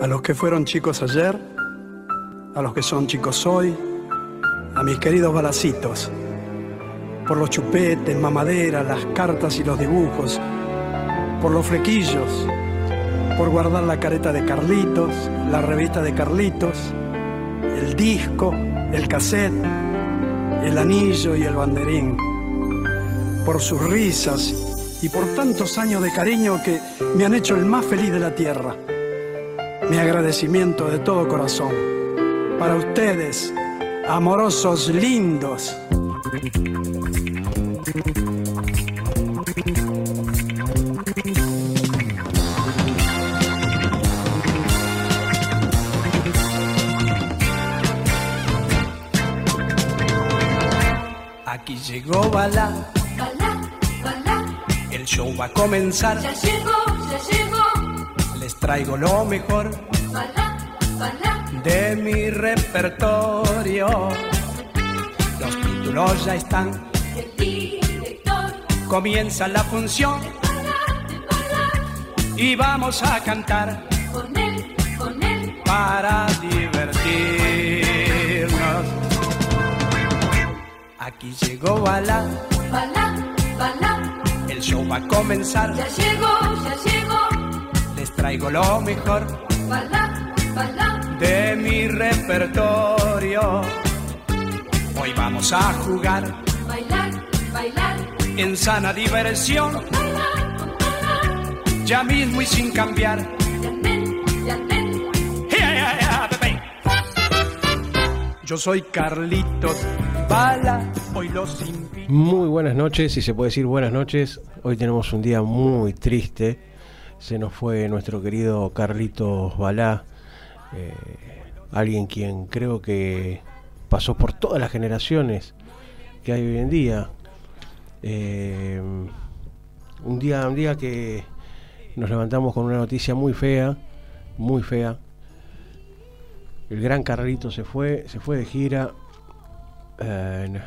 A los que fueron chicos ayer, a los que son chicos hoy, a mis queridos balacitos, por los chupetes, mamaderas, las cartas y los dibujos, por los flequillos, por guardar la careta de Carlitos, la revista de Carlitos, el disco, el cassette, el anillo y el banderín, por sus risas y por tantos años de cariño que me han hecho el más feliz de la tierra. Mi agradecimiento de todo corazón para ustedes, amorosos lindos. Aquí llegó Bala, Balá, balá, el show va a comenzar. ya llegó, traigo lo mejor Balá, balá, de mi repertorio. Los títulos ya están, comienza la función Balá, balá, y vamos a cantar con él, con él. para divertirnos. Aquí llegó Bala, Balá, balá, el show va a comenzar. ya llegó, ya llegó. Traigo lo mejor de mi repertorio. Hoy vamos a jugar bailar, bailar. en sana diversión, balá. ya mismo y sin cambiar. Yo soy Carlitos Bala, hoy los invito. Muy buenas noches, si se puede decir buenas noches. Hoy tenemos un día muy triste. Se nos fue nuestro querido Carlitos Balá, eh, alguien quien creo que pasó por todas las generaciones que hay hoy en día. Eh, un día, un día que nos levantamos con una noticia muy fea, muy fea. El gran Carlito se fue, se fue de gira. Eh,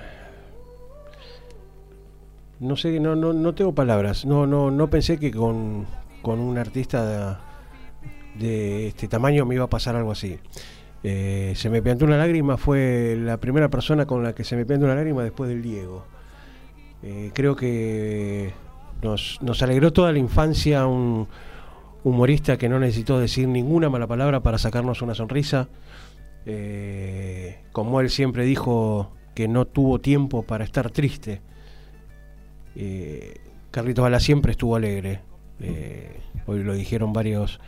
no sé, no, no, no tengo palabras. No, no, no pensé que con, con un artista de, este tamaño me iba a pasar algo así. Eh, se me piantó una lágrima, fue la primera persona con la que se me piantó una lágrima después del Diego. Eh, creo que nos, alegró toda la infancia un humorista que no necesitó decir ninguna mala palabra para sacarnos una sonrisa. Eh, como él siempre dijo que no tuvo tiempo para estar triste. Carlitos Bala siempre estuvo alegre. Eh, hoy lo dijeron varios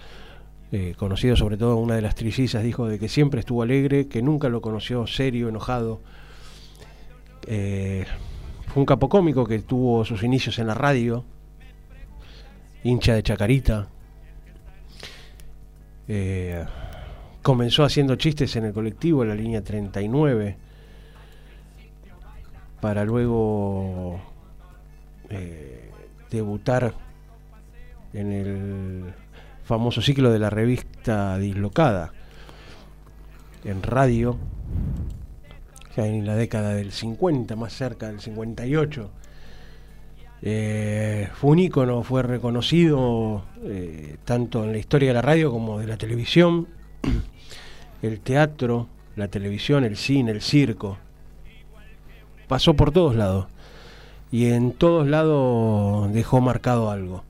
eh, conocidos, sobre todo una de las trillizas, dijo de que siempre estuvo alegre, que nunca lo conoció serio, enojado. Eh, fue un capo cómico que tuvo sus inicios en la radio, hincha de Chacarita. Comenzó haciendo chistes en el colectivo, en la línea 39, para luego debutar en el famoso ciclo de la revista Dislocada en radio, en la década del 50, más cerca del 58. Eh, fue un ícono, fue reconocido eh, tanto en la historia de la radio como de la televisión, el teatro, la televisión, el cine, el circo. Pasó por todos lados y en todos lados dejó marcado algo.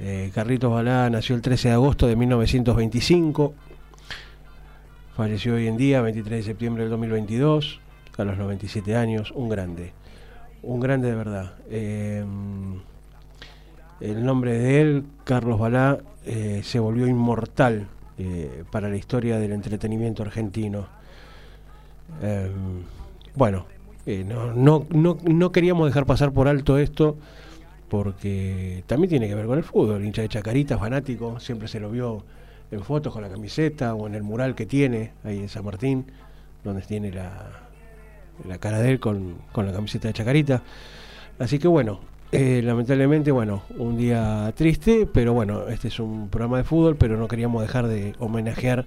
Eh, Carlitos Balá nació el 13 de agosto de 1925, falleció hoy en día, 23 de septiembre del 2022, a los 97 años, un grande, un grande de verdad. Eh, el nombre de él, Carlos Balá, eh, se volvió inmortal eh, para la historia del entretenimiento argentino. Eh, bueno, eh, no, no, no, no queríamos dejar pasar por alto esto porque también tiene que ver con el fútbol. Hincha de Chacarita, fanático, siempre se lo vio en fotos con la camiseta o en el mural que tiene ahí en San Martín, donde tiene la, la cara de él con, con la camiseta de Chacarita. Así que bueno, eh, lamentablemente, bueno, un día triste, pero bueno, este es un programa de fútbol, pero no queríamos dejar de homenajear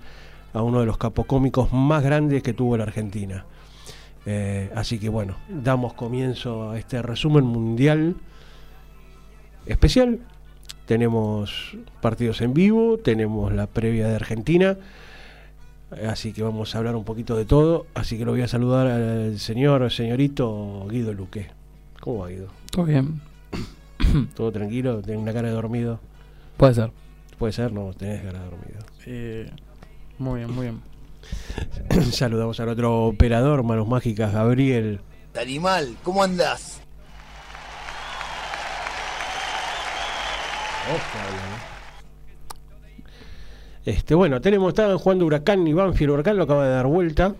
a uno de los capocómicos más grandes que tuvo la Argentina. Eh, así que bueno, damos comienzo a este resumen mundial especial tenemos partidos en vivo, tenemos la previa de Argentina, así que vamos a hablar un poquito de todo, así que lo voy a saludar al señor, señorito Guido Luque. ¿Cómo va Guido? Todo bien. ¿Todo tranquilo? ¿Tenés una cara de dormido? Puede ser. Puede ser, no, tenés cara de dormido. Eh, muy bien, muy bien. Saludamos al otro operador, manos mágicas, Gabriel. Animal, ¿cómo andás? Este, bueno, tenemos, estaban jugando Huracán y Banfield. Huracán lo acaba de dar vuelta.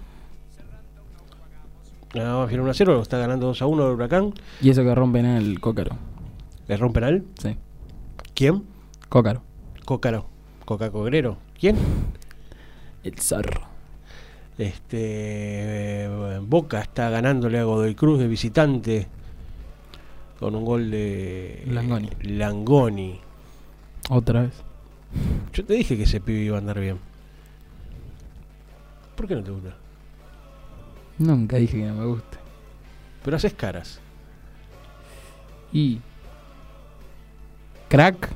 Ganó Banfield 1 a 0, lo está ganando 2 a 1 el Huracán. Y eso que rompen el cócaro. ¿Le rompe penal? Sí. ¿Quién? Cócaro. Cócaro. Coca Cogrero. ¿Quién? El zorro. Este eh, Boca está ganándole a Godoy Cruz de visitante con un gol de Langoni. Langoni. Otra vez. Yo te dije que ese pibe iba a andar bien. ¿Por qué no te gusta? Nunca dije que no me guste. Pero haces caras. Y. Crack.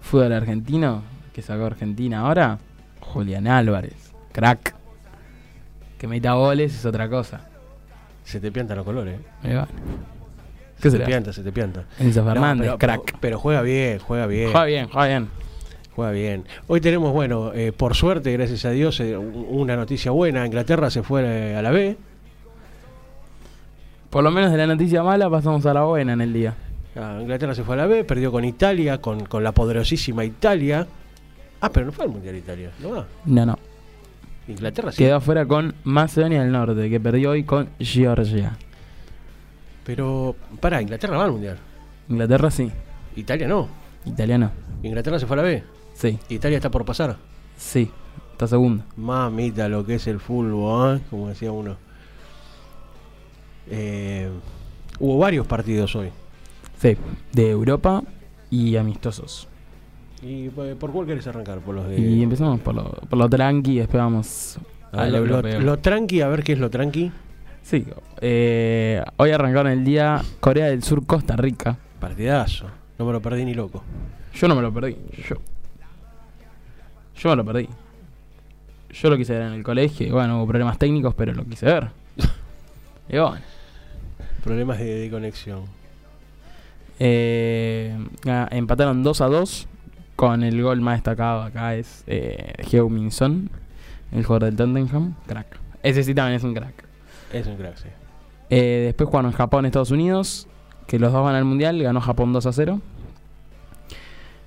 Fútbol argentino. Que sacó Argentina ahora. Julián Álvarez. Crack. Que meta goles es otra cosa. Se te piantan los colores. ¿eh? Ahí va. Se ¿Qué te será? pianta, se te pianta. Enzo No, Fernández, pero, crack. Pero, juega bien, juega bien. Juega bien, juega bien. Juega bien. Hoy tenemos, bueno, eh, por suerte, gracias a Dios, eh, un- una noticia buena. Inglaterra se fue eh, a la B. Por lo menos de la noticia mala pasamos a la buena en el día. Ah, Inglaterra se fue a la B, perdió con Italia, con, con la poderosísima Italia. Ah, pero no fue al Mundial Italia, ¿no va? No, no. Inglaterra sí. Quedó afuera con Macedonia del Norte, que perdió hoy con Georgia. Pero, pará, Inglaterra va al Mundial. Inglaterra sí. Italia no. Italiano. Inglaterra se fue a la B. Sí. Italia está por pasar. Sí. Está segundo. Mamita, lo que es el fútbol, ¿eh? como decía uno. Eh, hubo varios partidos hoy. Sí. De Europa y amistosos. ¿Y por cuál querés arrancar? Por los de. Y empezamos por lo, por lo tranqui y después vamos al lo, lo- lo tranqui, a ver qué es lo tranqui. Sí. eh, hoy arrancaron el día Corea del Sur, Costa Rica. Partidazo. No me lo perdí ni loco. Yo no me lo perdí. Yo. Yo me lo perdí. Yo lo quise ver en el colegio. y Bueno, hubo problemas técnicos, pero lo quise ver. Y bueno. Problemas de, de conexión. Eh, ah, empataron 2 a 2 con el gol más destacado acá es eh, Heung-min Son, el jugador del Tottenham, crack. Ese sí también es un crack. Es un crack, sí. Eh, después jugaron Japón, Estados Unidos, que los dos van al Mundial, ganó Japón 2 a 0.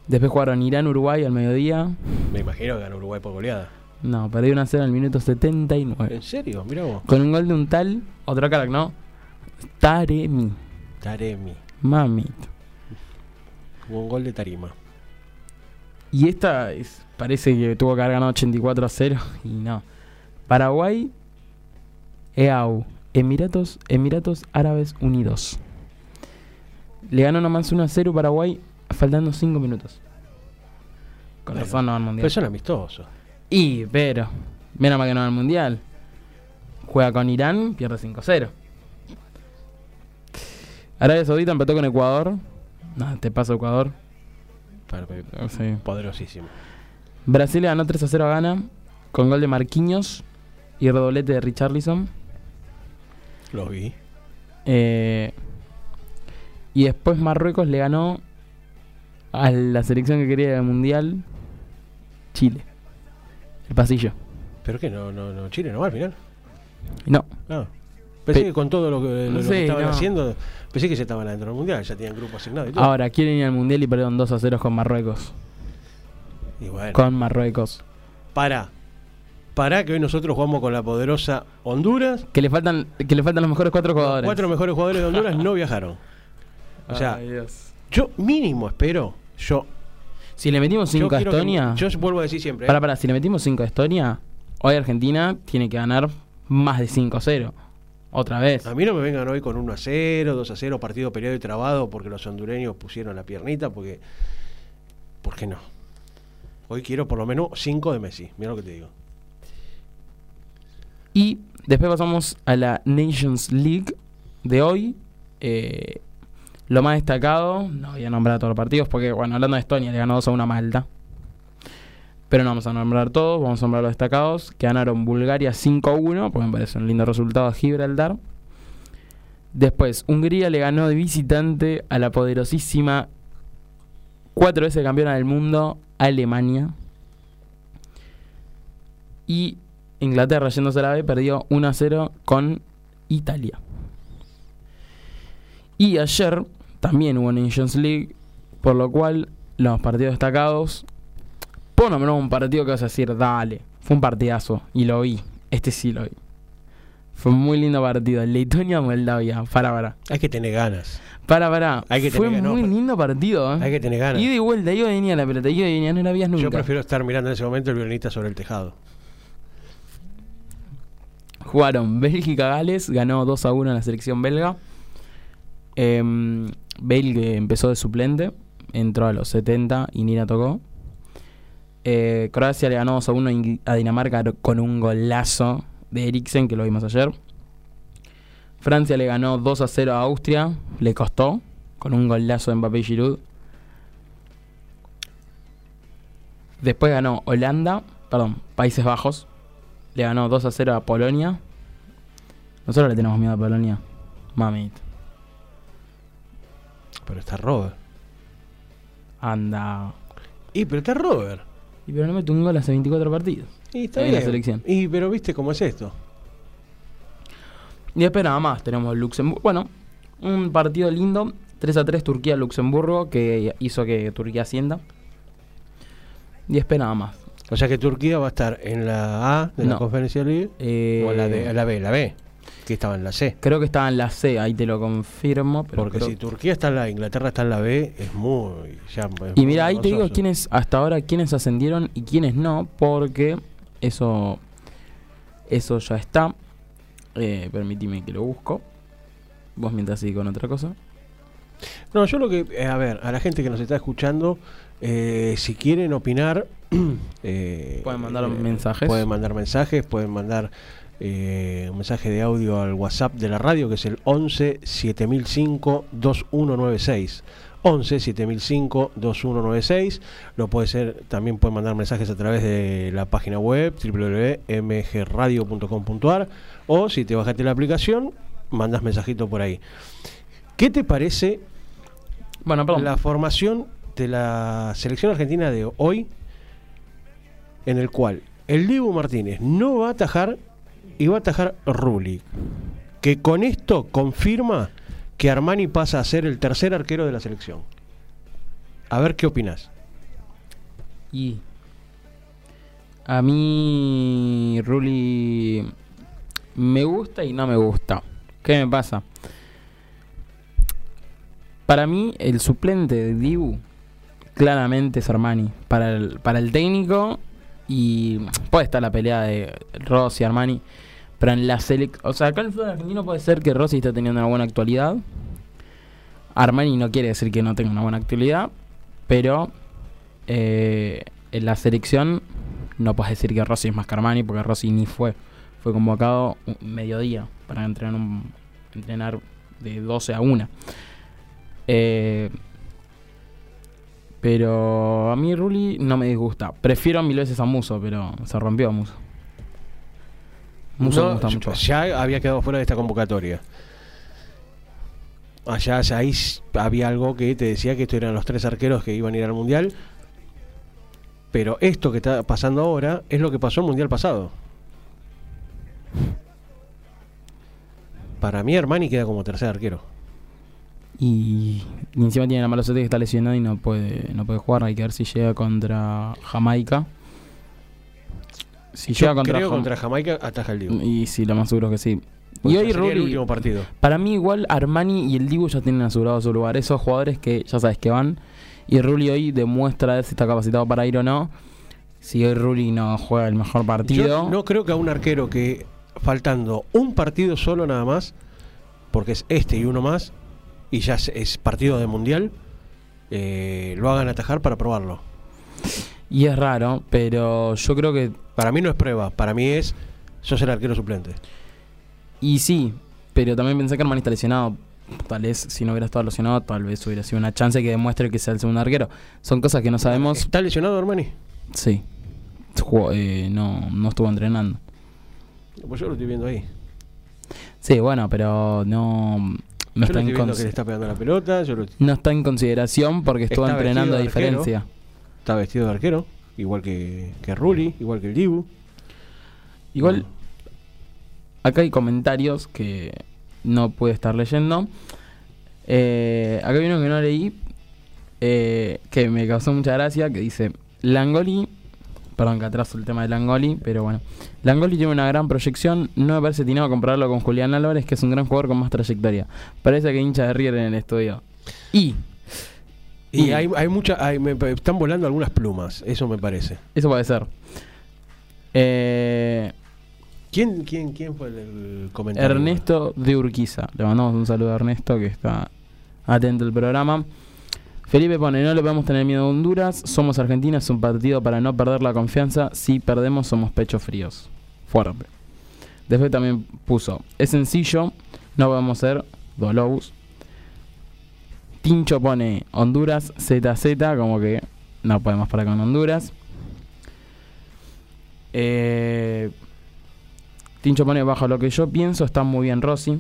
Después jugaron Irán, Uruguay al mediodía. Me imagino que ganó Uruguay por goleada. No, perdió 1 a 0 al minuto 79. ¿En serio? Mirá vos. Con un gol de un tal, otro crack, ¿no? Taremi. Taremi. Mamita. Hubo un gol de Tarima. Y esta es- parece que tuvo que haber ganado 84 a 0 y no. Paraguay, EAU, Emiratos, Emiratos Árabes Unidos. Le ganó nomás 1 a 0 Paraguay faltando 5 minutos. Con Bueno, razón no al Pero mundial. son amistosos. Y, pero, menos mal que no va al mundial. Juega con Irán, pierde 5-0. Arabia Saudita empató con Ecuador. No, te paso Ecuador. Para- Sí. Poderosísimo. Brasil le ganó 3 a 0 a Ghana con gol de Marquinhos y redoblete de Richarlison. Los vi. Eh, y después Marruecos le ganó a la selección que quería al mundial, Chile. El pasillo. ¿Pero qué? No, no, no. Chile no va al final. No, Ah. Pensé Pe- que con todo lo que, lo Sí, que estaban no. haciendo, pensé que se estaban adentro del mundial, ya tenían grupo asignado y todo. ahora quieren ir al mundial y perdieron 2 a 0 con Marruecos. y bueno, Con Marruecos. para. Para que hoy nosotros jugamos con la poderosa Honduras. Que le faltan, que le faltan los mejores cuatro Los jugadores. cuatro mejores jugadores de Honduras no viajaron. O sea, Ay, Dios. yo mínimo espero, yo, Si le metimos yo 5 a quiero que- Estonia. yo vuelvo a decir siempre, ¿eh? Para, para, si le metimos 5 a Estonia, hoy Argentina tiene que ganar más de 5 a 0. Otra vez. a mí no me vengan hoy con 1 a 0, 2 a 0, partido peleado y trabado porque los hondureños pusieron la piernita, porque, ¿por qué no? Hoy quiero por lo menos 5 de Messi, mira lo que te digo. Y después pasamos a la Nations League de hoy. Eh, Lo más destacado, no voy a nombrar todos los partidos porque, bueno, hablando de Estonia, le ganó 2 a 1 a Malta. Pero no vamos a nombrar todos, vamos a nombrar los destacados. Que ganaron Bulgaria 5 a 1, porque me parece un lindo resultado a Gibraltar. Después, Hungría le ganó de visitante a la poderosísima, cuatro veces campeona del mundo, Alemania. Y Inglaterra, yéndose a la B, perdió 1 a 0 con Italia. Y ayer también hubo Nations League, por lo cual los partidos destacados. Puedo nombrar un partido que vas a decir, dale, fue un partidazo, y lo vi. Este sí lo vi. Fue un muy lindo partido. Letonia-Moldavia. Para, para. Hay que tener ganas. Para, para. Hay que Fue tener ganas, muy lindo partido. ¿eh? Hay que tener ganas. Ida y vuelta, iba y venía la pelota, iba y venía, no la vías nunca. Yo prefiero estar mirando en ese momento el violinista sobre el tejado. Jugaron Bélgica-Gales, ganó 2 a 1 en la selección belga. Em, Bale empezó de suplente, entró a los 70 y ni la tocó. Eh, Croacia le ganó 2 a 1 a Ingl- a Dinamarca con un golazo de Eriksen, que lo vimos ayer. Francia le ganó 2 a 0 a Austria, le costó, con un golazo de Mbappé y Giroud. Después ganó Holanda, perdón, Países Bajos, le ganó 2 a 0 a Polonia. Nosotros le tenemos miedo a Polonia. Mamita. Pero está Robert. Anda. Y pero está Robert. Y pero no mete un gol hace 24 partidos. Y está En bien. la selección. Y pero viste cómo es esto. Y después nada más tenemos Luxemburgo. Bueno, un partido lindo. 3 a 3 Turquía-Luxemburgo que hizo que Turquía ascienda. Y después nada más. O sea que Turquía va a estar en la A de la. Conferencia League Eh, o en la, de, la B, la B, que estaba en la C. Creo que estaba en la C, ahí te lo confirmo. Pero Porque creo- si Turquía está en la Inglaterra está en la B, es muy. ya es Y mira, ahí te digo quiénes hasta ahora quiénes ascendieron y quiénes no, porque eso eso ya está. Eh, permitime que lo busco. Vos mientras sigue con otra cosa. No, yo lo que. eh, a ver, a la gente que nos está escuchando, eh, si quieren opinar. eh, Pueden mandar eh, mensajes. Pueden mandar mensajes, pueden mandar eh, un mensaje de audio al WhatsApp de la radio, que es el 11 7005 2196. 11 7005 2196. Lo puede ser, también pueden mandar mensajes a través de la página web www.mgradio.com.ar o si te bajaste la aplicación, mandas mensajito por ahí. ¿Qué te parece Bueno, perdón. la formación de la selección argentina de hoy, en el cual el Dibu Martínez no va a atajar y va a atajar Rulli, que con esto confirma que Armani pasa a ser el tercer arquero de la selección. A ver qué opinas. Y a mí Ruli me gusta y no me gusta. ¿Qué me pasa? Para mí el suplente de Dibu claramente es Armani. Para el, para el técnico y puede estar la pelea de Rossi Armani. Pero en la selección... O sea, acá en el fútbol argentino puede ser que Rossi esté teniendo una buena actualidad. Armani no quiere decir que no tenga una buena actualidad. Pero eh, en la selección no puedes decir que Rossi es más que Armani porque Rossi ni fue. Fue convocado un mediodía para entrenar, entrenar de 12 a 1. Eh, pero a mí Rulli no me disgusta. Prefiero mil veces a Muso, pero se rompió Muso. Muso No, me gusta mucho. Ya había quedado fuera de esta convocatoria. Allá ahí había algo que te decía que estos eran los tres arqueros que iban a ir al mundial. Pero esto que está pasando ahora es lo que pasó el mundial pasado. Para mí Armani queda como tercer arquero. Y, y encima tiene la mala suerte que está lesionado y no puede, no puede jugar. Hay que ver si llega contra Jamaica. Si Yo llega contra, creo Jam- contra Jamaica ataja el Dibu. Y sí, lo más seguro que sí. Pues y hoy sería el último partido. Para mí igual Armani y el Dibu ya tienen asegurado su lugar. Esos jugadores que ya sabes que van. Y Rulli hoy demuestra si está capacitado para ir o no. Si hoy Rulli no juega el mejor partido. Yo no creo que a un arquero que faltando un partido solo nada más, porque es este y uno más, y ya es, es partido de mundial, eh, lo hagan atajar para probarlo. Y es raro, pero yo creo que. Para mí no es prueba, para mí es sos el arquero suplente. Y sí, pero también pensé que Armani está lesionado. tal vez si no hubiera estado lesionado, tal vez hubiera sido una chance que demuestre que sea el segundo arquero. Son cosas que no sabemos. ¿Está lesionado Armani? Sí. Jugó, eh, no, no estuvo entrenando. Pues yo lo estoy viendo ahí. Sí, bueno, pero no, no, está, en viendo cons- que le está pegando la pelota, yo lo- no está en consideración porque estuvo Está entrenando a arquero. diferencia. está vestido de arquero, igual que, que Rulli, igual que el Dibu. Igual, acá hay comentarios que no pude estar leyendo. Eh, acá hay uno que no leí, eh, que me causó mucha gracia, que dice, Langoli, perdón que atraso el tema de Langoli, pero bueno, Langoli tiene una gran proyección, no me parece atinado compararlo con Julián Álvarez, que es un gran jugador con más trayectoria. Parece que hincha de River en el estudio. Y, Y Y- hay, hay mucha, hay- me- están volando algunas plumas, eso me parece. eso puede ser. Eh, ¿Quién, quién, quién fue el, el comentario? Ernesto de Urquiza. Le mandamos un saludo a Ernesto que está atento al programa. Felipe pone, no le podemos tener miedo a Honduras, somos Argentina, es un partido para no perder la confianza, si perdemos somos pechos fríos. Fuerte. Después también puso, es sencillo, no podemos ser Dolous. Tincho pone Honduras ZZ, como que no podemos parar con Honduras. Eh, Tincho pone bajo lo que yo pienso, está muy bien Rossi.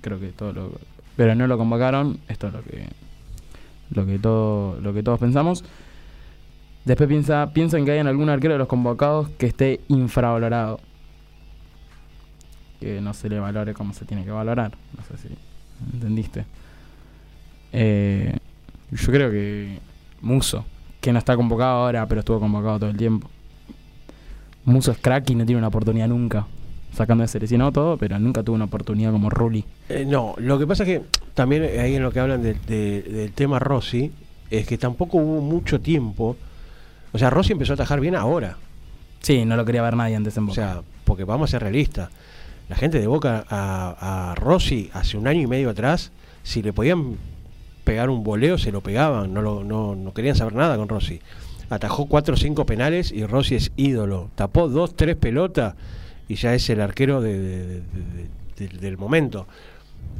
Creo que todo lo pero no lo convocaron, esto es lo que lo que todo lo que todos pensamos. Después piensa piensan que hay en algún arquero de los convocados que esté infravalorado. Que no se le valore como se tiene que valorar. No sé si entendiste. Eh, yo creo que Muso, que no está convocado ahora, pero estuvo convocado todo el tiempo. Muso es crack y no tiene una oportunidad nunca. Sacando de seleccionado todo, pero nunca tuvo una oportunidad como Rulli. Eh, no, lo que pasa es que también ahí en lo que hablan de- de- del tema Rossi, es que tampoco hubo mucho tiempo. O sea, Rossi empezó a atajar bien ahora. Sí, no lo quería ver nadie antes en O Boca. sea, porque vamos a ser realistas. La gente de Boca a, a Rossi hace un año y medio atrás, si le podían pegar un voleo, se lo pegaban. No, lo, no, no querían saber nada con Rossi. Atajó cuatro o cinco penales y Rossi es ídolo. Tapó dos, tres pelotas y ya es el arquero de- de- de- de- de- del momento.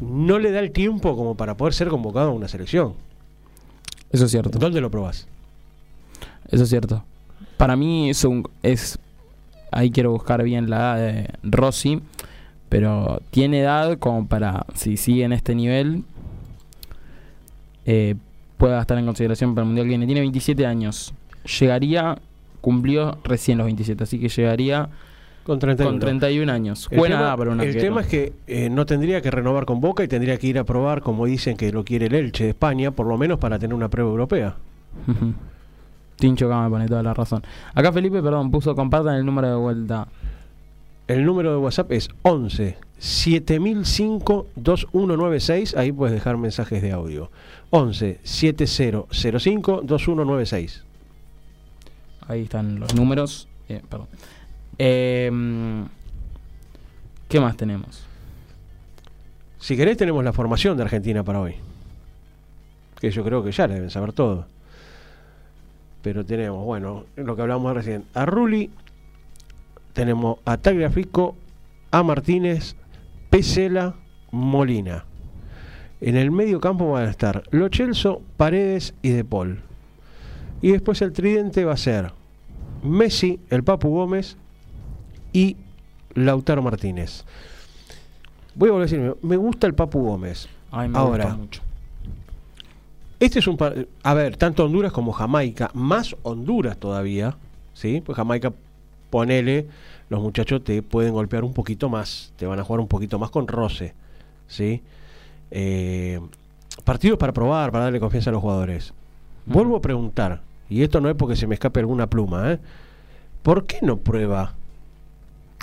No le da el tiempo como para poder ser convocado a una selección. Eso es cierto. ¿Dónde lo probás? Eso es cierto. Para mí es un es ahí quiero buscar bien la edad de Rossi, pero tiene edad como para si sigue en este nivel eh, pueda estar en consideración para el mundial que viene. Tiene 27 años. Llegaría cumplió recién los 27, así que llegaría Con 31. con 31 años. El Buena tema, para el tema es que eh, no tendría que renovar con Boca y tendría que ir a probar, como dicen que lo quiere el Elche de España, por lo menos para tener una prueba europea. Tincho acá me pone toda la razón. Acá Felipe, perdón, puso compartan el número de vuelta. El número de WhatsApp es 11 7005 2196. Ahí puedes dejar mensajes de audio. 11 7005 2196. Ahí están los números. Eh, perdón. Em, ¿Qué más tenemos? Si querés, tenemos la formación de Argentina para hoy. Que yo creo que ya la deben saber todo. Pero tenemos, bueno, lo que hablamos recién. A Rulli, tenemos a Tagliafico, a Martínez, Pesela, Molina. En el medio campo van a estar Lo Celso, Paredes y De Paul. Y después el tridente va a ser Messi, el Papu Gómez y Lautaro Martínez. Voy a volver a decir, me gusta el Papu Gómez. Ay, me Ahora. gusta mucho. Este es un par- a ver, tanto Honduras como Jamaica, más Honduras todavía, ¿sí? Pues Jamaica, ponele, los muchachos te pueden golpear un poquito más, te van a jugar un poquito más con roce, ¿sí? Eh, partidos para probar, para darle confianza a los jugadores. Vuelvo a preguntar, y esto no es porque se me escape alguna pluma, ¿eh? ¿Por qué no prueba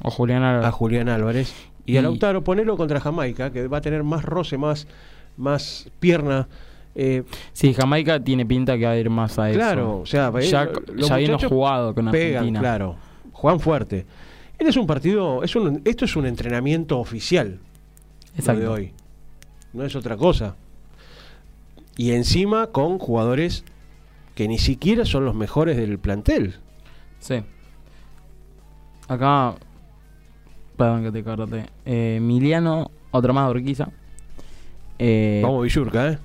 O Julián Álvarez. a Julián Álvarez y, a Y- Lautaro ponelo contra Jamaica, que va a tener más roce, más, más pierna? Eh, Sí, Jamaica tiene pinta que va a ir más a eso. Claro, o sea, ya, eh, los ya jugado con pegan, Argentina. claro, juegan fuerte. Este es un partido, es un, esto es un entrenamiento oficial Exacto. de hoy, no es otra cosa. Y encima con jugadores que ni siquiera son los mejores del plantel. Sí. Acá. Perdón que te corte. Eh, Emiliano, otro más de Urquiza. Eh, Vamos Villurca, ¿eh?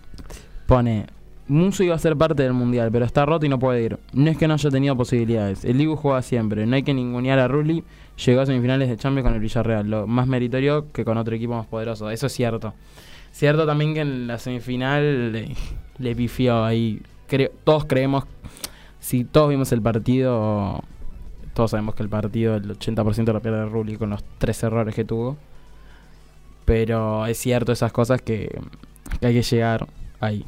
pone, Muso iba a ser parte del mundial, pero está roto y no puede ir. No es que no haya tenido posibilidades. El Dibu juega siempre. No hay que ningunear a Rulli. Llegó a semifinales de Champions con el Villarreal. Lo más meritorio que con otro equipo más poderoso. Eso es cierto. Cierto también que en la semifinal le, le pifió ahí. Creo- todos creemos, si todos vimos el partido, todos sabemos que el partido, el 80% lo pierde Rulli con los tres errores que tuvo. Pero es cierto esas cosas que, que hay que llegar ahí.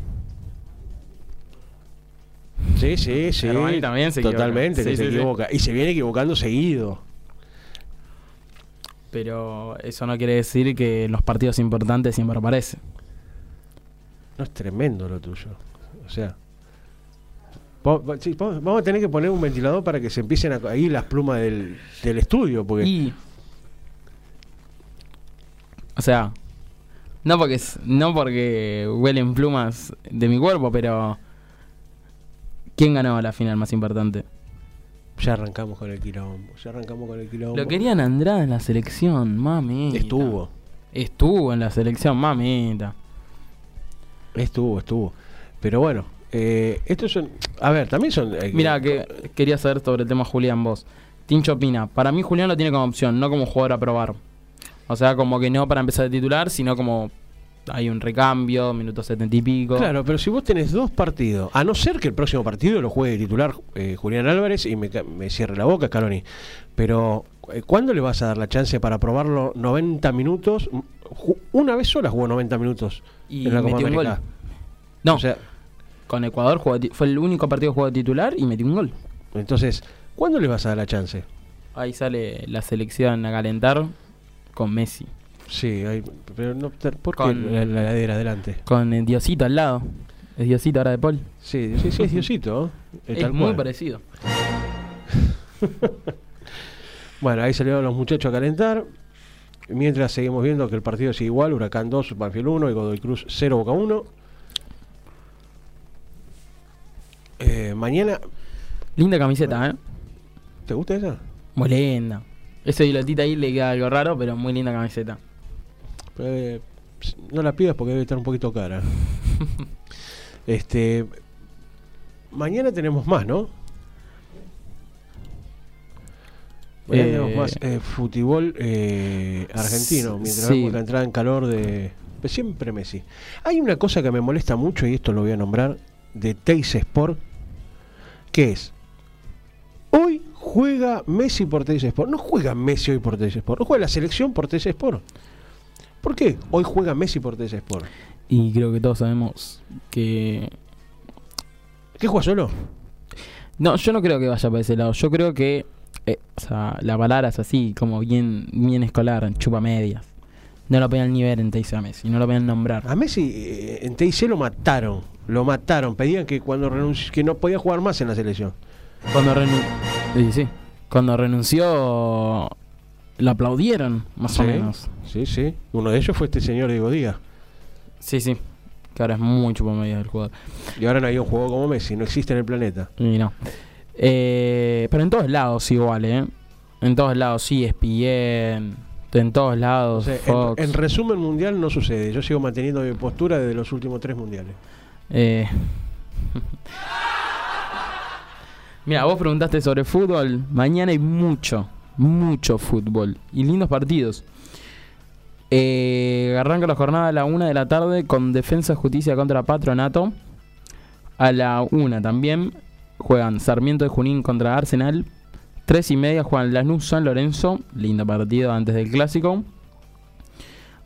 Sí, sí, sí. Armani también se equivoca. Totalmente, que Sí, se sí. equivoca. Y se viene equivocando seguido. Pero eso no quiere decir que en los partidos importantes siempre aparece. No es tremendo lo tuyo. O sea. Sí, vamos a tener que poner un ventilador para que se empiecen a ahí las plumas del, del estudio. Porque Y. O sea. No porque, no porque huelen plumas de mi cuerpo, pero. ¿Quién ganó la final más importante? ya arrancamos con el quilombo. Ya arrancamos con el quilombo. Lo querían Andrade en la selección, mami. Estuvo. Estuvo en la selección, mamita. Estuvo, estuvo. Pero bueno, eh, estos son. A ver, también son. eh, Mira, que quería saber sobre el tema Julián vos. Tincho opina. Para mí Julián lo tiene como opción, no como jugador a probar. O sea, como que no para empezar de titular, sino como hay un recambio, minutos setenta y pico. Claro, pero si vos tenés dos partidos, a no ser que el próximo partido lo juegue titular eh, Julián Álvarez y me, cierre la boca, Scaloni. Pero, eh, ¿cuándo le vas a dar la chance para probarlo 90 minutos? Ju- Una vez sola jugó 90 minutos y en la Copa. América. No, O sea, con Ecuador jugó fue el único partido que jugó titular y metió un gol. entonces, ¿cuándo le vas a dar la chance? Ahí sale la selección a calentar con Messi. Sí, hay- pero no, ¿por qué Con- la, la heladera adelante? Con el Diosito al lado. Es Diosito ahora de Paul. Sí, sí, sí, es Diosito. ¿eh? Es muy parecido. Bueno, ahí salieron los muchachos a calentar. Mientras seguimos viendo que el partido sigue igual, Huracán 2, Banfield 1 y Godoy Cruz 0, Boca 1. Eh, mañana, Linda camiseta, ¿eh? ¿te gusta esa? Muy linda. Ese pilotita ahí le queda algo raro, pero muy linda camiseta. Eh, no la pidas porque debe estar un poquito cara. este, mañana tenemos más, ¿no? Mañana Eh, tenemos más eh, fútbol eh, argentino, mientras sí. vemos la entrada en calor de siempre Messi. Hay una cosa que me molesta mucho y esto lo voy a nombrar de Teis Sport, que es hoy juega Messi por Teis Sport. No juega Messi hoy por Teis Sport, no juega la selección por Teis Sport. ¿Por qué? Hoy juega Messi por Teis Sport. Y creo que todos sabemos que. ¿Qué juega solo? No, yo no creo que vaya para ese lado. Yo creo que. eh, o sea, la palabra es así, como bien, bien escolar, chupa medias. No lo podían ni ver en Teis a Messi, no lo podían nombrar. A Messi eh, en TIC lo mataron. Lo mataron. Pedían que cuando renunci- que no podía jugar más en la selección. Cuando renunció. Sí, Cuando renunció. Lo aplaudieron, más Sí. o menos. Sí, sí. Uno de ellos fue este señor Diego Díaz. Sí, sí. Que ahora es muy chupa medias el jugador. Y ahora no hay un juego como Messi. No existe en el planeta. Y no. Eh, pero en todos lados igual, ¿eh? En todos lados, sí, ESPN. En todos O lados, sea, en, Fox. en resumen mundial no sucede. Yo sigo manteniendo mi postura desde los últimos tres mundiales. Eh. Mira, vos preguntaste sobre fútbol. Mañana hay mucho, mucho fútbol. Y lindos partidos. Eh, arranca la jornada a la una de la tarde con Defensa Justicia contra Patronato. A la una también juegan Sarmiento de Junín contra Arsenal. Tres y media juegan Lanús San Lorenzo. Lindo partido antes del clásico.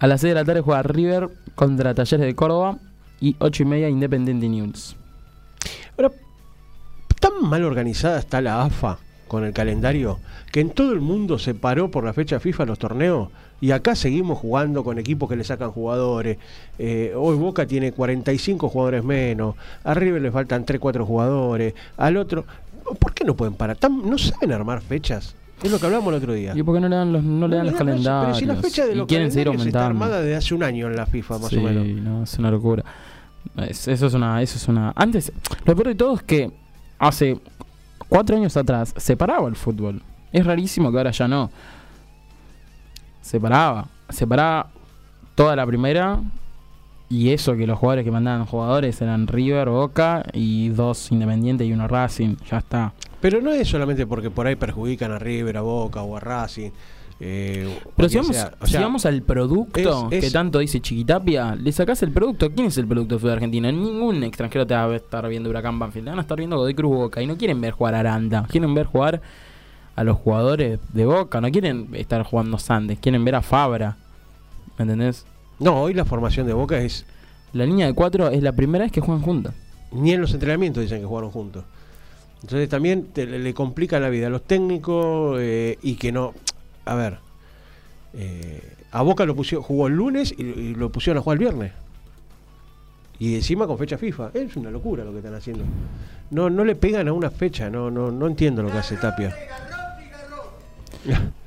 A las 6 de la tarde juega River contra Talleres de Córdoba. Y 8 y media Independiente News. Ahora, tan mal organizada está la AFA con el calendario que en todo el mundo se paró por la fecha FIFA los torneos y acá seguimos jugando con equipos que le sacan jugadores. Eh, hoy Boca tiene 45 jugadores menos, a River le faltan 3-4 jugadores, al otro. ¿Por qué no pueden parar? Tan- ¿No saben armar fechas? Es lo que hablábamos el otro día. ¿Y por qué no le dan los, no le dan los calendarios? Pero si la fecha de y los quieren seguir está aumentando. armada desde hace un año en la FIFA, más sí, o menos. no, es una locura. Es- eso es una, eso es una. Antes, lo peor de todo es que hace cuatro años atrás se paraba el fútbol. Es rarísimo que ahora ya no. Se paraba. Se paraba toda la primera Y eso que los jugadores que mandaban jugadores eran River, Boca y dos Independiente y uno Racing. Ya está. Pero no es solamente porque por ahí perjudican a River, a Boca o a Racing. eh, Pero si vamos, sea. O si vamos al producto es- que tanto dice Chiquitapia, le sacás el producto. ¿Quién es el producto del fútbol argentino? Ningún extranjero te va a estar viendo Huracán Banfield. Te van a estar viendo Godoy Cruz Boca y no quieren ver jugar a Aranda. Quieren ver jugar a los jugadores de Boca. No quieren estar jugando Sandes. Quieren ver a Fabra. ¿Me entendés? No, hoy la formación de Boca es. La línea de cuatro es la primera vez que juegan juntas. Ni en los entrenamientos dicen que jugaron juntos. Entonces también te- le, le complica la vida a los técnicos eh, y que no. A ver. eh, a Boca lo pusieron, jugó el lunes y, y lo pusieron a jugar el viernes. Y encima con fecha FIFA. Es una locura lo que están haciendo. No, no le pegan a una fecha, no, no, no entiendo lo que hace Tapia.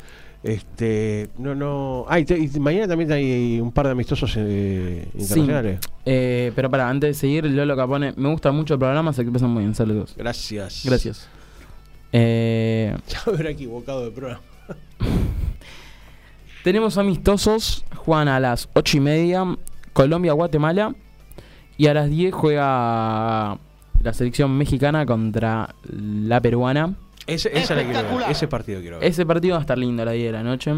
Este, no, no. Ah, y te- y mañana también hay un par de amistosos eh, internacionales. Eh, pero para, antes de seguir, Lolo Capone, me gusta mucho el programa, sé que empiezan muy bien. Saludos. Gracias. Gracias. Eh, Ya hubiera equivocado de programa. tenemos amistosos, juegan a las 8 y media, Colombia-Guatemala. Y a las 10 juega la selección mexicana contra la peruana. Ese, esa la quiero ver, Ese partido quiero ver. Ese partido va a estar lindo a las 10 de la noche.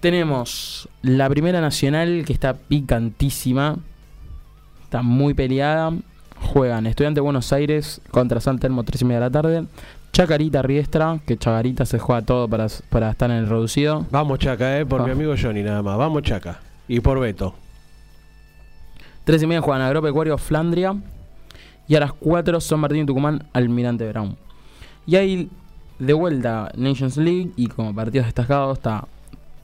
Tenemos la primera nacional que está picantísima. Está muy peleada. Juegan Estudiante de Buenos Aires contra San Telmo 3 y media de la tarde. Chacarita Riestra, que Chacarita se juega todo para, para estar en el reducido. Vamos Chaca, eh, por Ah. mi amigo Johnny nada más. Vamos Chaca. Y por Beto. 3 y media juegan Agropecuario Flandria. Y a las 4 San Martín y Tucumán Almirante Brown. Y ahí de vuelta Nations League y como partidos destacados está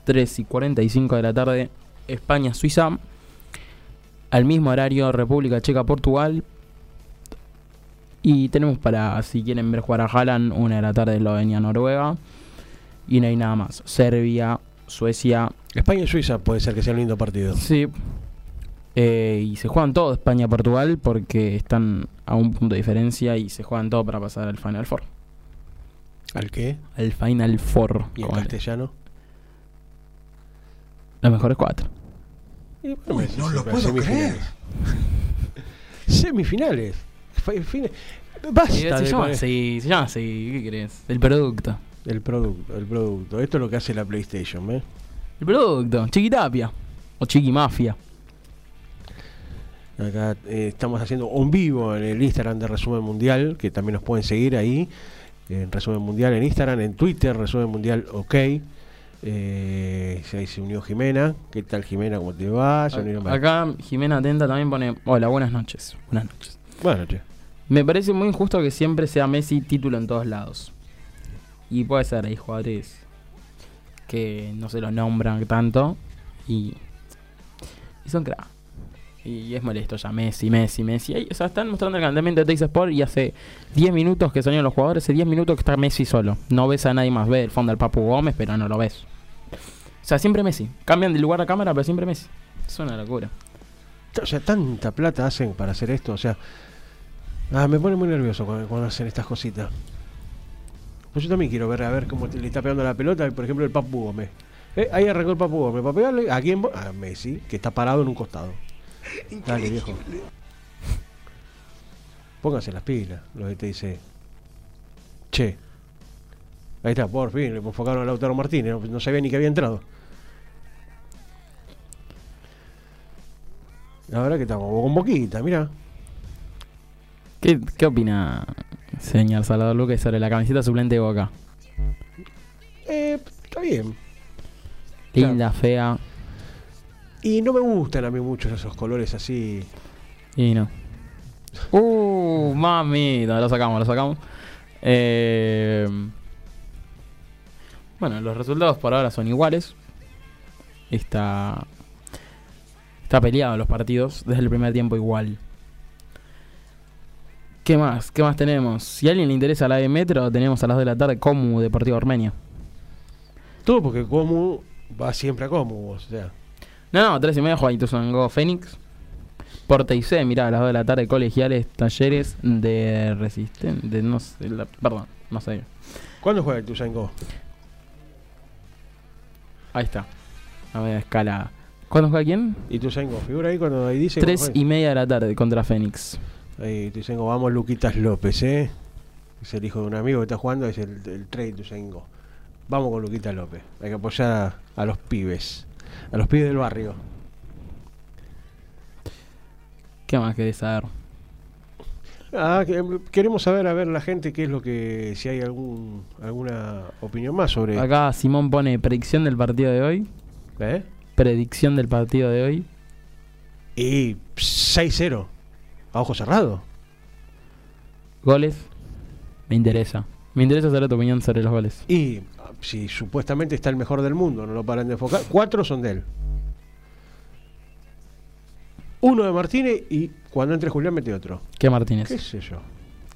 3 y 45 de la tarde España-Suiza. Al mismo horario República Checa-Portugal. Y tenemos para, si quieren ver jugar a Haaland, una de la tarde Eslovenia-Noruega. Y no hay nada más. Serbia, Suecia, España y Suiza puede ser que sea un lindo partido. Sí. Eh, y se juegan todo España-Portugal porque están a un punto de diferencia y se juegan todo para pasar al Final Four. ¿Al qué? Al Final Four. ¿Y en castellano? Los mejores cuatro. no lo puedo creer. Semifinales. Fi- fine- Basta se, llama así, se llama así, ¿qué crees? El producto. El producto, el producto. Esto es lo que hace la PlayStation, ¿ves? El producto, Chiquitapia. O Chiqui Mafia. Acá eh, estamos haciendo un vivo en el Instagram de Resumen Mundial, que también nos pueden seguir ahí, en Resumen Mundial en Instagram, en Twitter, Resumen Mundial OK. Eh, ahí se unió Jimena. ¿Qué tal Jimena? ¿Cómo te va? Acá Jimena Atenta también pone, hola, buenas noches. Buenas noches. Bueno, che. Me parece muy injusto que siempre sea Messi título en todos lados. Y puede ser, hay jugadores que no se los nombran tanto y, y son crack. Y es molesto ya Messi, Messi, Messi. O sea, están mostrando el calentamiento de Texas Sport y hace 10 minutos que salieron los jugadores, hace 10 minutos que está Messi solo. No ves a nadie más, ves el fondo del Papu Gómez, pero no lo ves. O sea, siempre Messi. Cambian de lugar a cámara, pero siempre Messi. Es una locura. O sea, tanta plata hacen para hacer esto. O sea, ah, me pone muy nervioso cuando, cuando hacen estas cositas. Pues yo también quiero ver a ver cómo te- le está pegando la pelota, por ejemplo, el Papu Gómez. Eh, ahí arrancó el Papu Gómez. ¿Para pegarle? ¿A quién? A Messi, que está parado en un costado. Dale, viejo. Pónganse las pilas, lo que te dice. Che. Ahí está, por fin, le enfocaron a Lautaro Martínez, no, no sabía ni que había entrado. Ahora que estamos con boquita, mira. ¿Qué, qué opina, señor Salvador Luque, sobre la camiseta suplente de Boca? Eh, está bien. Linda, fea. Y no me gustan a mí mucho esos colores así. Y no. Uh, mamita, lo sacamos, lo sacamos. Eh, bueno, los resultados por ahora son iguales. Está. Está peleado los partidos desde el primer tiempo igual. ¿Qué más? ¿Qué más tenemos? Si a alguien le interesa la de Metro, tenemos a las 2 de la tarde Comu Deportivo Armenia. Todo porque Comu va siempre a Comu, o sea. No, no, 3 y media juega Ituzaingó Fénix. Porte y C, mirá, a las 2 de la tarde, colegiales, talleres de resistencia. De no sé, la- perdón, no sé. ¿Cuándo juega el Tuzangó? Ahí está. A ver, escala ¿Cuándo juega quién? Ituzaingó, figura ahí cuando ahí dice. Tres cuando y media de la tarde contra Fénix. Ahí Ituzaingó, vamos Luquitas López, ¿eh? Es el hijo de un amigo que está jugando, es el, el Trey Ituzaingó. Vamos con Luquitas López. Hay que apoyar a, a los pibes, a los pibes del barrio. ¿Qué más querés saber? Ah, que- queremos saber a ver la gente qué es lo que si hay algún alguna opinión más sobre Acá Simón pone predicción del partido de hoy. ¿eh? Predicción del partido de hoy. y 6-0 a ojo cerrado. Goles. Me interesa. Me interesa saber tu opinión sobre los goles. Y ah, si supuestamente está el mejor del mundo, no lo paran de enfocar. Cuatro son de él. Uno de Martínez y cuando entre Julián mete otro. ¿Qué Martínez? ¿Qué sé yo?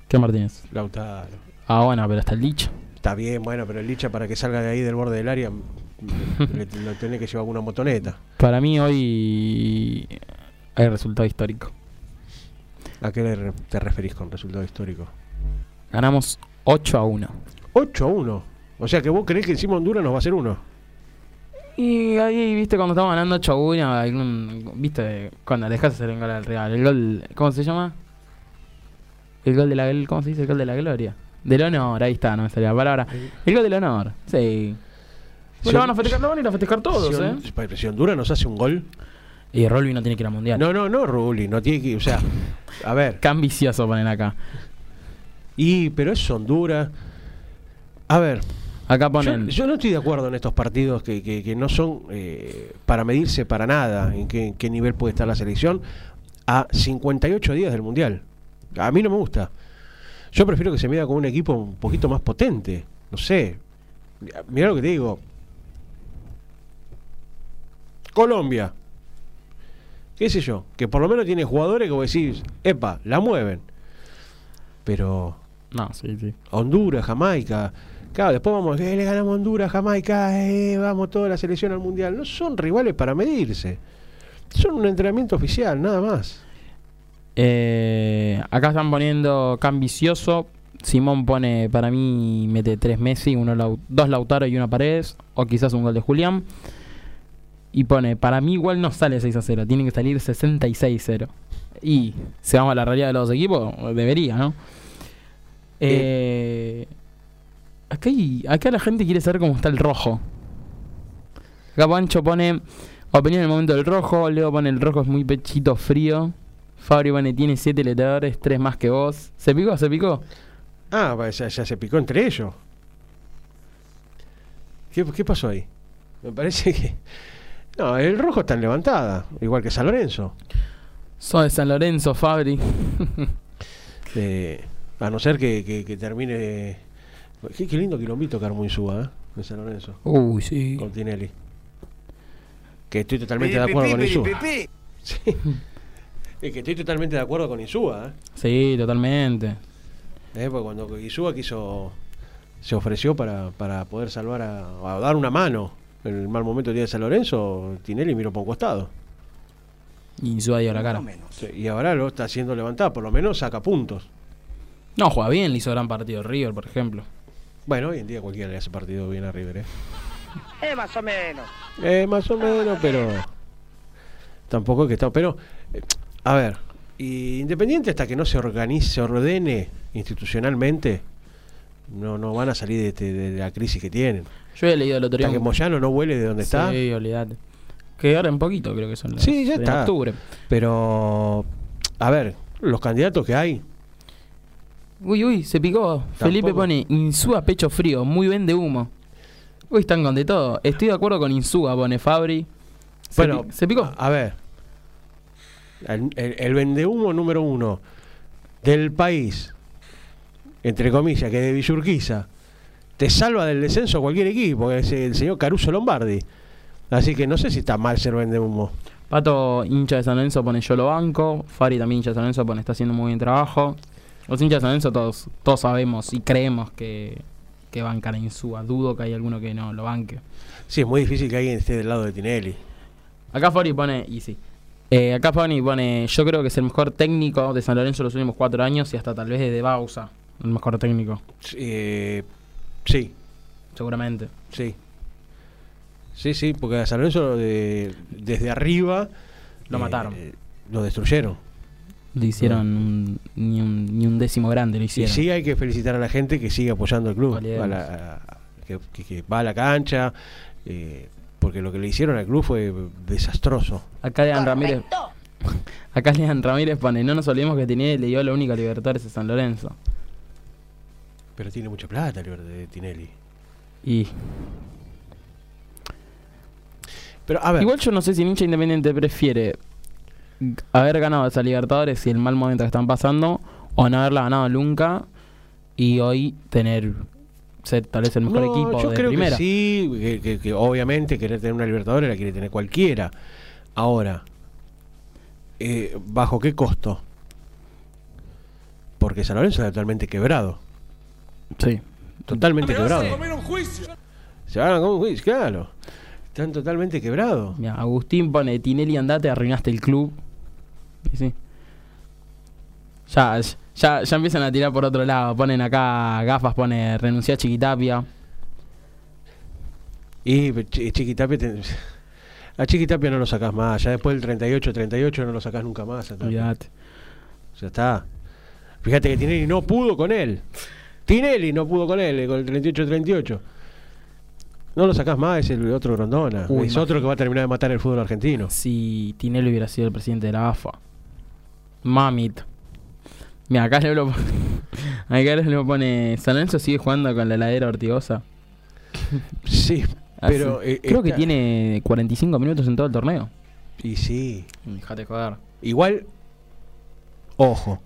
¿Qué Martínez? Lautaro. Ah, bueno, pero está el dicho. Está bien, bueno, pero el Licha para que salga de ahí del borde del área le, lo tiene que llevar una motoneta. Para mí hoy hay resultado histórico. ¿A qué te referís con resultado histórico? Ganamos 8 a 1. 8 a 1. O sea que vos creés que encima Honduras nos va a hacer uno. Y ahí, viste, cuando estamos ganando 8 a 1, algún- viste, cuando dejas hacer un gol al Real. El gol, ¿cómo se llama? El gol de la gl- ¿cómo se dice? El gol de la gloria. Del honor, ahí está, no me salía la palabra. El gol del honor, sí. Si lo van a festejar, lo van a ir a festejar todos, si, ¿eh? Si Honduras nos hace un gol. Y Rolby no tiene que ir al mundial. No, no, no, Ruli, no tiene que. O sea, a ver. Qué ambicioso ponen acá. Y, pero es Honduras. A ver, Acá yo, ponen. yo no estoy de acuerdo en estos partidos que, que- que no son eh, para medirse para nada en qué, en qué nivel puede estar la selección a 58 días del Mundial. A mí no me gusta. Yo prefiero que se mida con un equipo un poquito más potente. No sé. Mira lo que te digo. Colombia. ¿Qué sé yo? Que por lo menos tiene jugadores que vos decís, epa, la mueven. Pero No, sí, sí. Honduras, Jamaica. Claro, después vamos, eh, le ganamos a Honduras, Jamaica, eh, vamos toda la selección al mundial. No son rivales para medirse. Son un entrenamiento oficial, nada más. Eh, acá están poniendo Can Vicioso. Simón pone, para mí, mete tres Messi, uno Lau- dos Lautaro y una Paredes. O quizás un gol de Julián. Y pone, para mí igual no sale 6 a 0, tiene que salir 66 0. Y si vamos a la realidad de los equipos, debería, ¿no? Eh, acá, hay- acá la gente quiere saber cómo está el rojo. Acá Pancho pone opinión en el momento del rojo. Leo pone el rojo es muy pechito frío. Fabri pone tiene 7 leteadores, 3 más que vos. ¿Se picó? ¿Se picó? Ah, pues ya, ya se picó entre ellos. ¿Qué, qué pasó ahí? Me parece que... No, el rojo está en levantada, igual que San Lorenzo. Sos de San Lorenzo, Fabri. Eh, a no ser que, que- que termine... Qué, qué lindo quilombito que armó Insúa, ¿eh? De San Lorenzo, Uy, sí. con Tinelli. Que estoy totalmente de acuerdo con Insúa. Sí. Es que estoy totalmente de acuerdo con Insúa, ¿eh? Sí, totalmente. Eh, porque cuando Insúa quiso, se ofreció para, para poder salvar a, a dar una mano en el mal momento que tiene San Lorenzo, Tinelli miró por un costado. Y Insúa dio la cara. Sí, Y ahora lo está haciendo levantar, por lo menos saca puntos. No, juega bien, le hizo gran partido River, por ejemplo. Bueno, hoy en día cualquiera le hace partido bien a River, ¿eh? Eh, más o menos. Eh, más o menos, pero tampoco es que está. Pero, eh, a ver, y Independiente hasta que no se organice, se ordene institucionalmente, no, no van a salir de, este- de la crisis que tienen. Yo he leído el otro día. Hasta que Moyano no huele de donde está. Sí, olvidate. Que ahora en poquito creo que son las Sí, ya en está. octubre. Pero, a ver, los candidatos que hay, Uy, uy, se picó. Felipe pone Insúa pecho frío, muy vende humo. Uy, están con de todo. Estoy de acuerdo con Insúa, pone Fabri. Se bueno, pi- se picó. A, a ver, el, el, el vendehumo número uno del país, entre comillas, que de Villurquiza, te salva del descenso cualquier equipo, que es el señor Caruso Lombardi. Así que no sé si está mal ser vendehumo. Pato, hincha de San Lorenzo, pone yo lo banco. Fabri también hincha de San Lorenzo, pone está haciendo muy bien trabajo. Los hinchas de San Lorenzo todos, todos sabemos y creemos que, que bancan a Insúa. Dudo que hay alguno que no lo banque. Sí, es muy difícil que alguien esté del lado de Tinelli. Acá Fabri pone, y sí. Eh, acá Fabri pone, yo creo que es el mejor técnico de San Lorenzo los últimos cuatro años y hasta tal vez de Bausa. El mejor técnico, Eh, sí, seguramente. sí. Sí, sí, porque a San Lorenzo de- desde arriba Lo eh, mataron. lo destruyeron. Le hicieron un- ni, un, ni un décimo grande, lo Y hicieron. sí hay que felicitar a la gente que sigue apoyando al club, Valemos. a la- a- que, va a la cancha, eh, porque lo que le hicieron al club fue desastroso. Acá Lean Ramírez. Acá Lean Ramírez pone, no nos olvidemos que Tinelli le dio la única Libertadores a San Lorenzo. Pero tiene mucha plata el de Tinelli. Y Pero a ver, igual yo no sé si el hincha independiente prefiere haber ganado esa Libertadores y el mal momento que están pasando, o no haberla ganado nunca y hoy tener ser tal vez el mejor no, equipo yo de creo primera. que sí, que, que- que obviamente querer tener una Libertadores la quiere tener cualquiera. Ahora, eh, ¿bajo qué costo? Porque San Lorenzo está totalmente quebrado. Sí. Totalmente quebrado. Se van a comer un juicio, claro. Están totalmente quebrados. Agustín pone Tinelli andate, arruinaste el club. Sí. Ya, ya, ya empiezan a tirar por otro lado. Ponen acá gafas, pone renunciar a Chiquitapia. Y Ch- Chiquitapia, te- a Chiquitapia no lo sacás más. Ya después del 38, 38 no lo sacás nunca más. Olvídate. Ya está. Fíjate que Tinelli no pudo con él. Tinelli no pudo con él, con el 38-38. No lo sacás más, es el otro Grondona. Uy, es otro que va a terminar de matar el fútbol argentino. Si Tinelli hubiera sido el presidente de la AFA. Mamit. Mira, acá le lo, acá le pone. San Lorenzo sigue jugando con la heladera Ortigosa. Sí, pero. Eh, Creo que tiene 45 minutos en todo el torneo. Y sí. Dejate joder. Igual, ojo.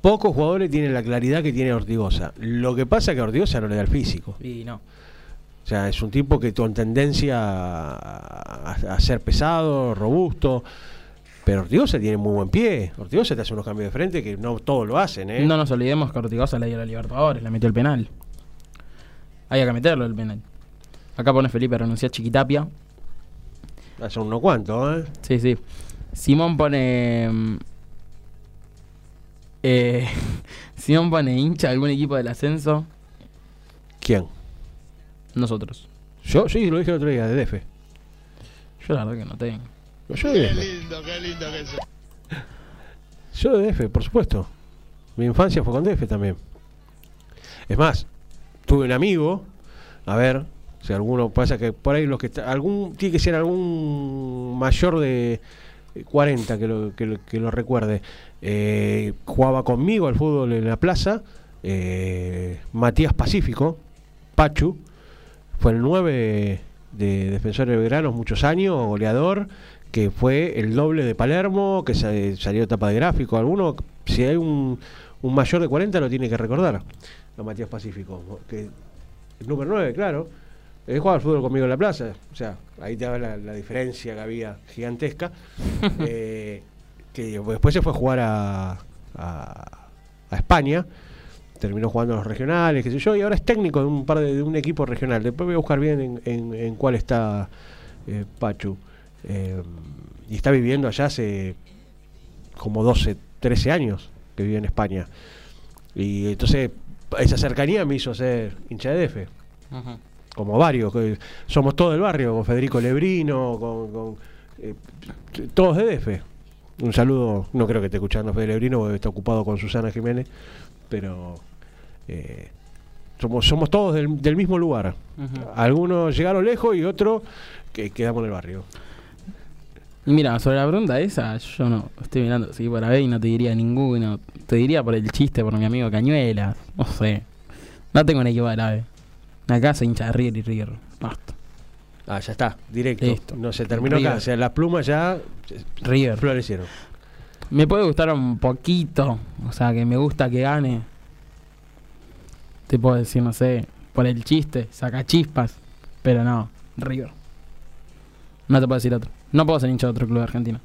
Pocos jugadores tienen la claridad que tiene Ortigosa. Lo que pasa es que a Ortigosa no le da el físico. Y no. O sea, es un tipo que con tendencia a, a- a ser pesado, robusto. Pero Ortigosa tiene muy buen pie. Ortigosa te hace unos cambios de frente que no todos lo hacen, ¿eh? No nos olvidemos que Ortigosa le dio la Libertadores, le metió el penal. Había que meterlo el penal. Acá pone Felipe renunciar a Chiquitapia. Hace unos cuantos, ¿eh? Sí, sí. Simón pone. mm, Eh, Simón pone hincha de algún equipo del ascenso. ¿Quién? Nosotros. Yo sí, lo dije el otro día, de DF. Yo la verdad que no tengo. Yo de DF. Yo de DF, por supuesto. Mi infancia fue con DF también. Es más, tuve un amigo, a ver, si alguno pasa que por ahí los que está- algún tiene que ser algún mayor de 40 que lo, que lo, que lo recuerde. Eh, jugaba conmigo al fútbol en la plaza, eh, Matías Pacífico, Pachu, fue el 9 de Defensor de Belgrano muchos años, goleador, que fue el doble de Palermo, que sa- salió etapa de gráfico. Alguno, si hay un, un mayor de 40, lo tiene que recordar, a Matías Pacífico. Que, el número 9, claro. Él jugaba al fútbol conmigo en la plaza. O sea, ahí te da la, la diferencia que había gigantesca. Eh, que después se fue a jugar a, a, a España. Terminó jugando los regionales, qué sé yo, y ahora es técnico de un par de, de un equipo regional. Después voy a buscar bien en, en- en cuál está eh, Pachu. Eh, y está viviendo allá hace como 12, 13 años que vive en España. Y entonces esa cercanía me hizo ser hincha de DF como varios, que somos todo del barrio, con Federico Lebrino, con, con, eh, todos de DF. Un saludo, no creo que esté escuchando Fede Lebrino, porque está ocupado con Susana Jiménez, pero eh, somos, somos todos del, del mismo lugar. Algunos llegaron lejos y otros que quedamos en el barrio. Mira, sobre la pregunta esa, yo no estoy mirando así por ahí y no te diría ninguno. Te diría por el chiste, por mi amigo Cañuelas. No sé. No tengo un equipo árabe. Acá soy hincha de River y River. Basta. Ah, ya está, directo. Listo. No se terminó acá. River. O sea, las plumas ya River. florecieron. Me puede gustar un poquito. O sea, que me gusta que gane. Te puedo decir, no sé, por el chiste, saca chispas. Pero no, River. No te puedo decir otro. No puedo ser hincha de otro club de Argentina.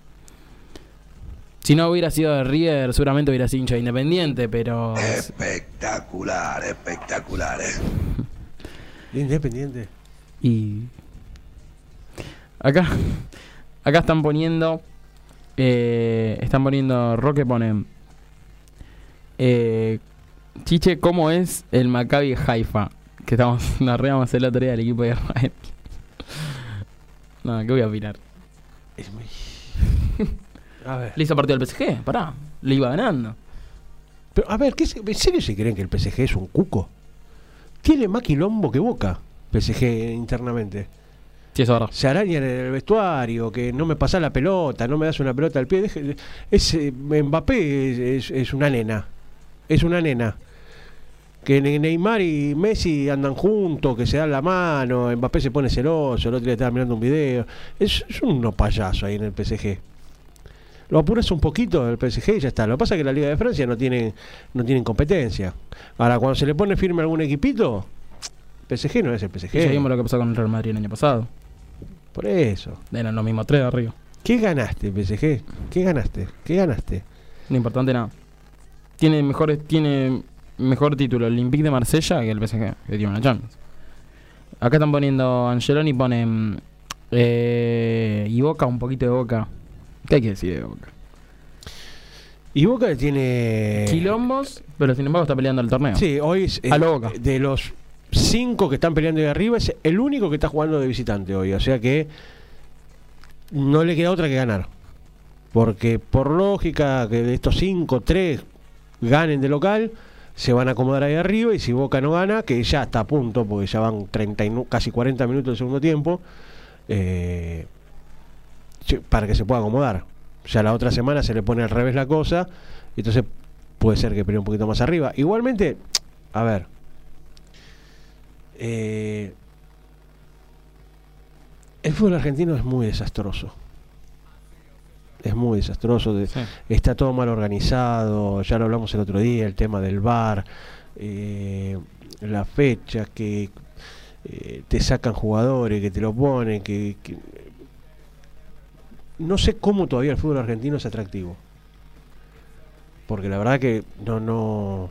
Si no hubiera sido de River, seguramente hubiera sido hincha de Independiente, pero... Espectacular, espectacular. eh. Independiente. Y acá, acá están poniendo, eh, están poniendo, Roque pone, eh, Chiche, ¿cómo es el Maccabi Haifa? Que estamos, nos reamos el otro día del equipo de Israel. No, ¿qué voy a opinar? Es muy- A ver. Le hizo partido al PSG, pará. Le iba ganando. Pero, a ver, ¿qué se- ¿en serio se creen que el PSG es un cuco? Tiene más quilombo que Boca, PSG internamente. Sí, eso es verdad. Se arañan en el vestuario, que no me pasa la pelota, no me das una pelota al pie. deje- es, eh, Mbappé es, es- es una nena. Es una nena. Que Ne- Neymar y Messi andan juntos, que se dan la mano, Mbappé se pone celoso, el otro día estaba mirando un video. Es, es unos payasos ahí en el PSG. Lo apuras un poquito el PSG y ya está. Lo que pasa es que la Liga de Francia no tiene, no tienen competencia. Ahora, cuando se le pone firme algún equipito, PSG no es el PSG. Y vimos lo que pasó con el Real Madrid el año pasado. Por eso. Eran los mismos tres arriba. ¿Qué ganaste, PSG? ¿Qué ganaste? ¿Qué ganaste? No importante nada. Tiene mejores, tiene mejor título el Olympique de Marsella que el PSG, que tiene una Champions. Acá están poniendo Angeloni ponen eh, y Boca, un poquito de Boca. ¿Qué hay que decir de Boca? Y Boca tiene. Quilombos, pero sin embargo está peleando el torneo. Sí, hoy es, A eh, Boca. de los cinco que están peleando de arriba, es el único que está jugando de visitante hoy. O sea que no le queda otra que ganar. Porque por lógica que de estos cinco, tres ganen de local, se van a acomodar ahí arriba. Y si Boca no gana, que ya está a punto, porque ya van 30 y casi 40 minutos del segundo tiempo, eh, para que se pueda acomodar. Ya la otra semana se le pone al revés la cosa, entonces puede ser que pelee un poquito más arriba. Igualmente, a ver. eh, el fútbol argentino es muy desastroso. Es muy desastroso. de- Sí. Está todo mal organizado. Ya lo hablamos el otro día, el tema del bar, la fecha que eh, te sacan jugadores, que te lo ponen, que, que- no sé cómo todavía el fútbol argentino es atractivo. Porque la verdad que no, no,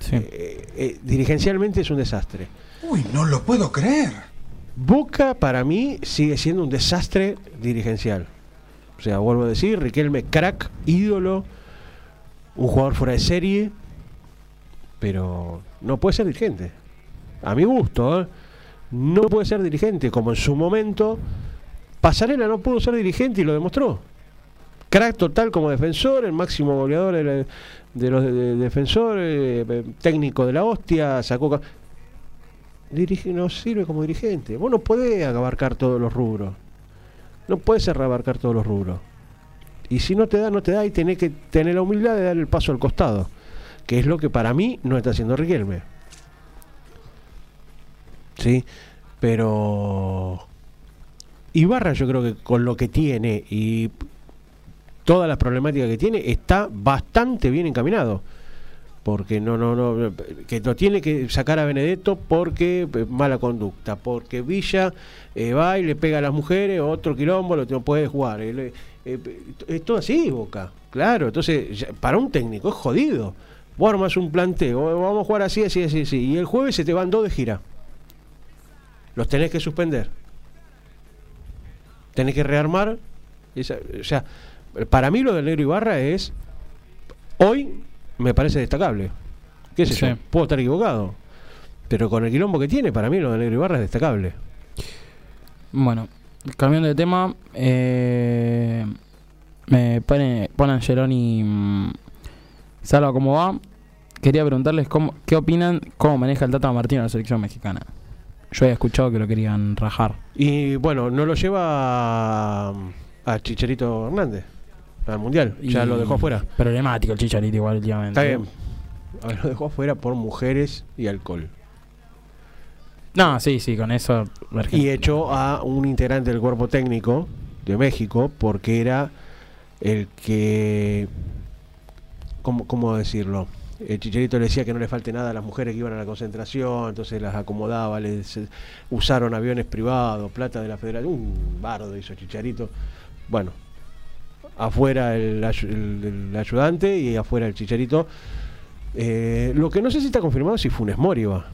Sí. eh, eh, dirigencialmente es un desastre. Uy, no lo puedo creer. Boca para mí sigue siendo un desastre dirigencial. O sea, vuelvo a decir, Riquelme crack, ídolo, un jugador fuera de serie, pero no puede ser dirigente. A mi gusto, ¿eh? no puede ser dirigente, como en su momento Pasarela no pudo ser dirigente y lo demostró. Crack total como defensor, el máximo goleador de, los de- de- defensores, eh, técnico de la hostia, sacó... dirige, no sirve como dirigente. Vos no podés abarcar todos los rubros. No puedes abarcar todos los rubros. Y si no te da, no te da y tenés que tener la humildad de dar el paso al costado. Que es lo que para mí no está haciendo Riquelme. ¿Sí? Pero... Ibarra yo creo que con lo que tiene y todas las problemáticas que tiene está bastante bien encaminado porque no no no que lo tiene que sacar a Benedetto porque eh, mala conducta porque Villa eh, va y le pega a las mujeres otro quilombo lo no puede jugar. Eh, eh, es todo así Boca claro entonces para un técnico es jodido. Vos armas un planteo vamos a jugar así así así así y el jueves se te van dos de gira. Los tenés que suspender. Tenés que rearmar o sea para mí lo del negro Ibarra es hoy me parece destacable. ¿Qué sé Sí. yo? Puedo estar equivocado. Pero con el quilombo que tiene, para mí lo de Negro Ibarra es destacable. Bueno, cambiando de tema, eh, me pone, pone Angeloni, mm, Salva, ¿cómo va? Quería preguntarles cómo, qué opinan, cómo maneja el Tata Martino la selección mexicana. Yo había escuchado que lo querían rajar. Y bueno, no lo lleva a, a Chicharito Hernández al Mundial. Ya lo dejó afuera. Problemático el Chicharito igual últimamente. Está bien. A ver, lo dejó afuera por mujeres y alcohol. No, sí, sí, con eso. Y echó a un integrante del cuerpo técnico de México porque era el que. ¿Cómo, cómo decirlo? El Chicharito le decía que no le falte nada a las mujeres que iban a la concentración, entonces las acomodaba, les usaron aviones privados, plata de la federación, un bardo hizo Chicharito. Bueno, afuera el, ayu- el- el ayudante y afuera el Chicharito. Eh, lo que no sé si está confirmado es si Funes Mori va.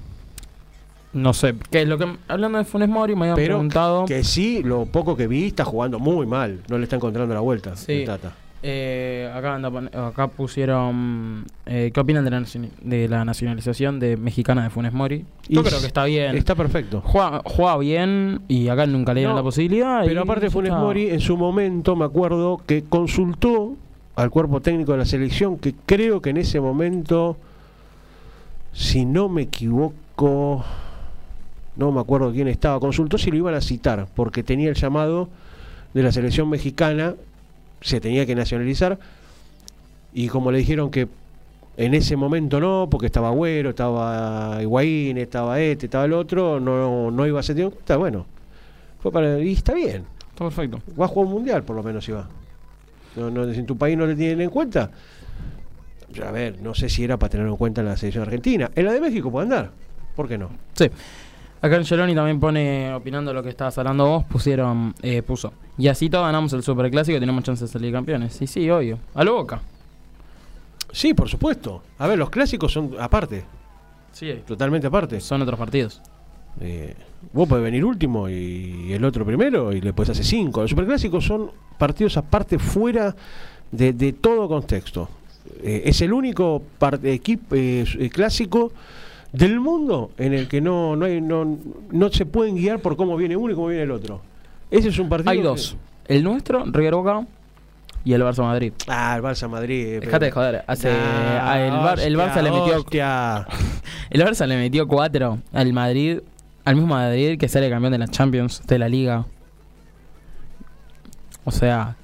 No sé, ¿qué es lo que. Hablando de Funes Mori, me habían Pero preguntado. que sí, lo poco que vi está jugando muy mal. No le está encontrando la vuelta. Sí. el Tata. Eh, acá, anda acá pusieron. eh, ¿Qué opinan de la, de la nacionalización de mexicana de Funes Mori? Yo Y creo que está bien. Está perfecto. Juega, juega bien y acá nunca le dieron No, la posibilidad. Pero aparte Funes está. Mori en su momento me acuerdo que consultó al cuerpo técnico de la selección que creo que en ese momento si no me equivoco no me acuerdo quién estaba consultó si lo iban a citar porque tenía el llamado de la selección mexicana se tenía que nacionalizar y como le dijeron que en ese momento no, porque estaba Agüero, estaba Higuaín, estaba este, estaba el otro, no, no iba a ser tenido en cuenta, bueno, fue para, y está bien, Está perfecto. va a jugar un mundial por lo menos si va. No, no, si en tu país no le tienen en cuenta, a ver, no sé si era para tenerlo en cuenta en la selección argentina. En la de México puede andar, ¿por qué no? Sí. Acá en Geloni también pone, opinando lo que estabas hablando vos, pusieron, eh, puso. Y así todos ganamos el superclásico y tenemos chance de salir campeones. Sí, sí, obvio. A lo boca. Sí, por supuesto. A ver, los clásicos son aparte, Sí, totalmente aparte. son otros partidos. Eh, vos podés venir último y el otro primero y le puedes hacer cinco. Los superclásicos son partidos aparte fuera de, de todo contexto. Eh, es el único equipo clásico del mundo en el que no, no, hay, no, no se pueden guiar por cómo viene uno y cómo viene el otro. Ese es un partido. Hay que- dos. El nuestro, River Boca, y el Barça Madrid. Ah, el Barça Madrid. Dejate de joder. Hace, Nah, a- el, Bar- el Barça le metió hostia. el Barça le metió cuatro al Madrid, al mismo Madrid que sale campeón de la Champions, de la Liga. O sea,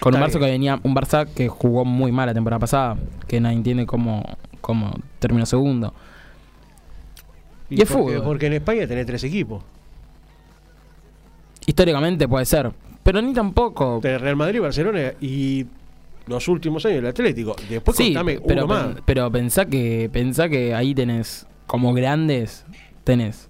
con un Barça bien. que venía, un Barça que jugó muy mal la temporada pasada, que nadie entiende cómo, cómo terminó segundo. Y es porque, fútbol. porque en España tenés tres equipos. Históricamente puede ser, pero ni tampoco. Tenés Real Madrid, Barcelona y los últimos años el Atlético. Después Sí, contame pero, uno más. pen- pero pensá que pensá que ahí tenés como grandes tenés.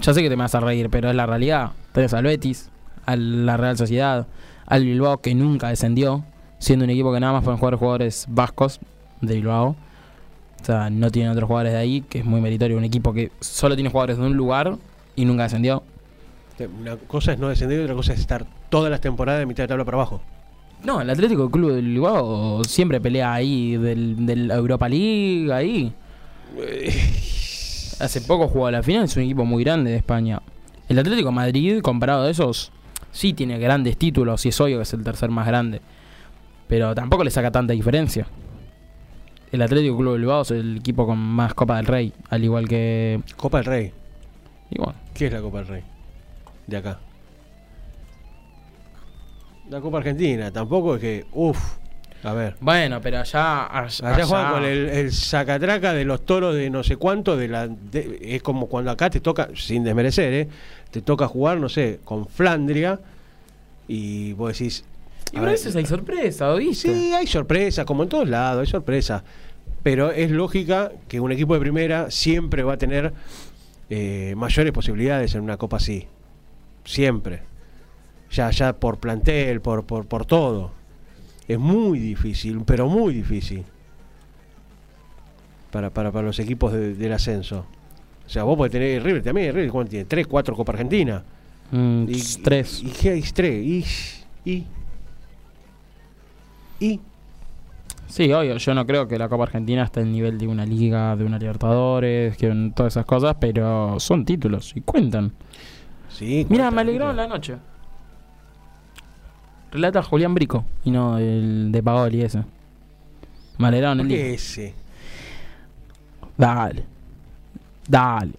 Ya sé que te me vas a reír, pero es la realidad. Tenés al Betis, a la Real Sociedad, al Bilbao que nunca descendió, siendo un equipo que nada más pueden jugar jugadores vascos de Bilbao. O sea, no tienen otros jugadores de ahí, que es muy meritorio. Un equipo que solo tiene jugadores de un lugar y nunca descendió. Una cosa es no descender y otra cosa es estar todas las temporadas de mitad de tabla para abajo. No, el Atlético Club de Bilbao siempre pelea ahí del, del Europa League, ahí. Hace poco jugó a la final, es un equipo muy grande de España. El Atlético de Madrid, comparado a esos, sí tiene grandes títulos y es obvio que es el tercer más grande. Pero tampoco le saca tanta diferencia. El Atlético Club Bilbao es el equipo con más Copa del Rey, al igual que. Copa del Rey. Igual. ¿Qué es la Copa del Rey? De acá. La Copa Argentina. Tampoco es que. Uff. A ver. Bueno, pero allá. Allá, Allá juegan con el, el sacatraca de los toros de no sé cuánto. De la, de- es como cuando acá te toca, sin desmerecer, ¿eh? te toca jugar, no sé, con Flandria. Y vos decís. Y a veces hay sorpresa, ¿viste? Sí, hay sorpresa, como en todos lados, hay sorpresa. Pero es lógica que un equipo de primera siempre va a tener eh, mayores posibilidades en una copa así. Siempre. Ya, ya por plantel, por, por, por todo. Es muy difícil, pero muy difícil. Para, para, para los equipos de- del ascenso. O sea, vos podés tener River también, River ¿cuánto tiene? ¿Tres, cuatro Copa Argentina? Mm, Y- tres. ¿Y qué hay? Tres. Y, y, y Sí, obvio, yo no creo que la Copa Argentina esté al nivel de una liga, de una Libertadores, que todas esas cosas, pero son títulos y cuentan. Sí, Mira, me alegró la noche. Relata Julián Brico y no el de Paoli ese. Me alegraron ¿Por el día. ese? Dale. Dale.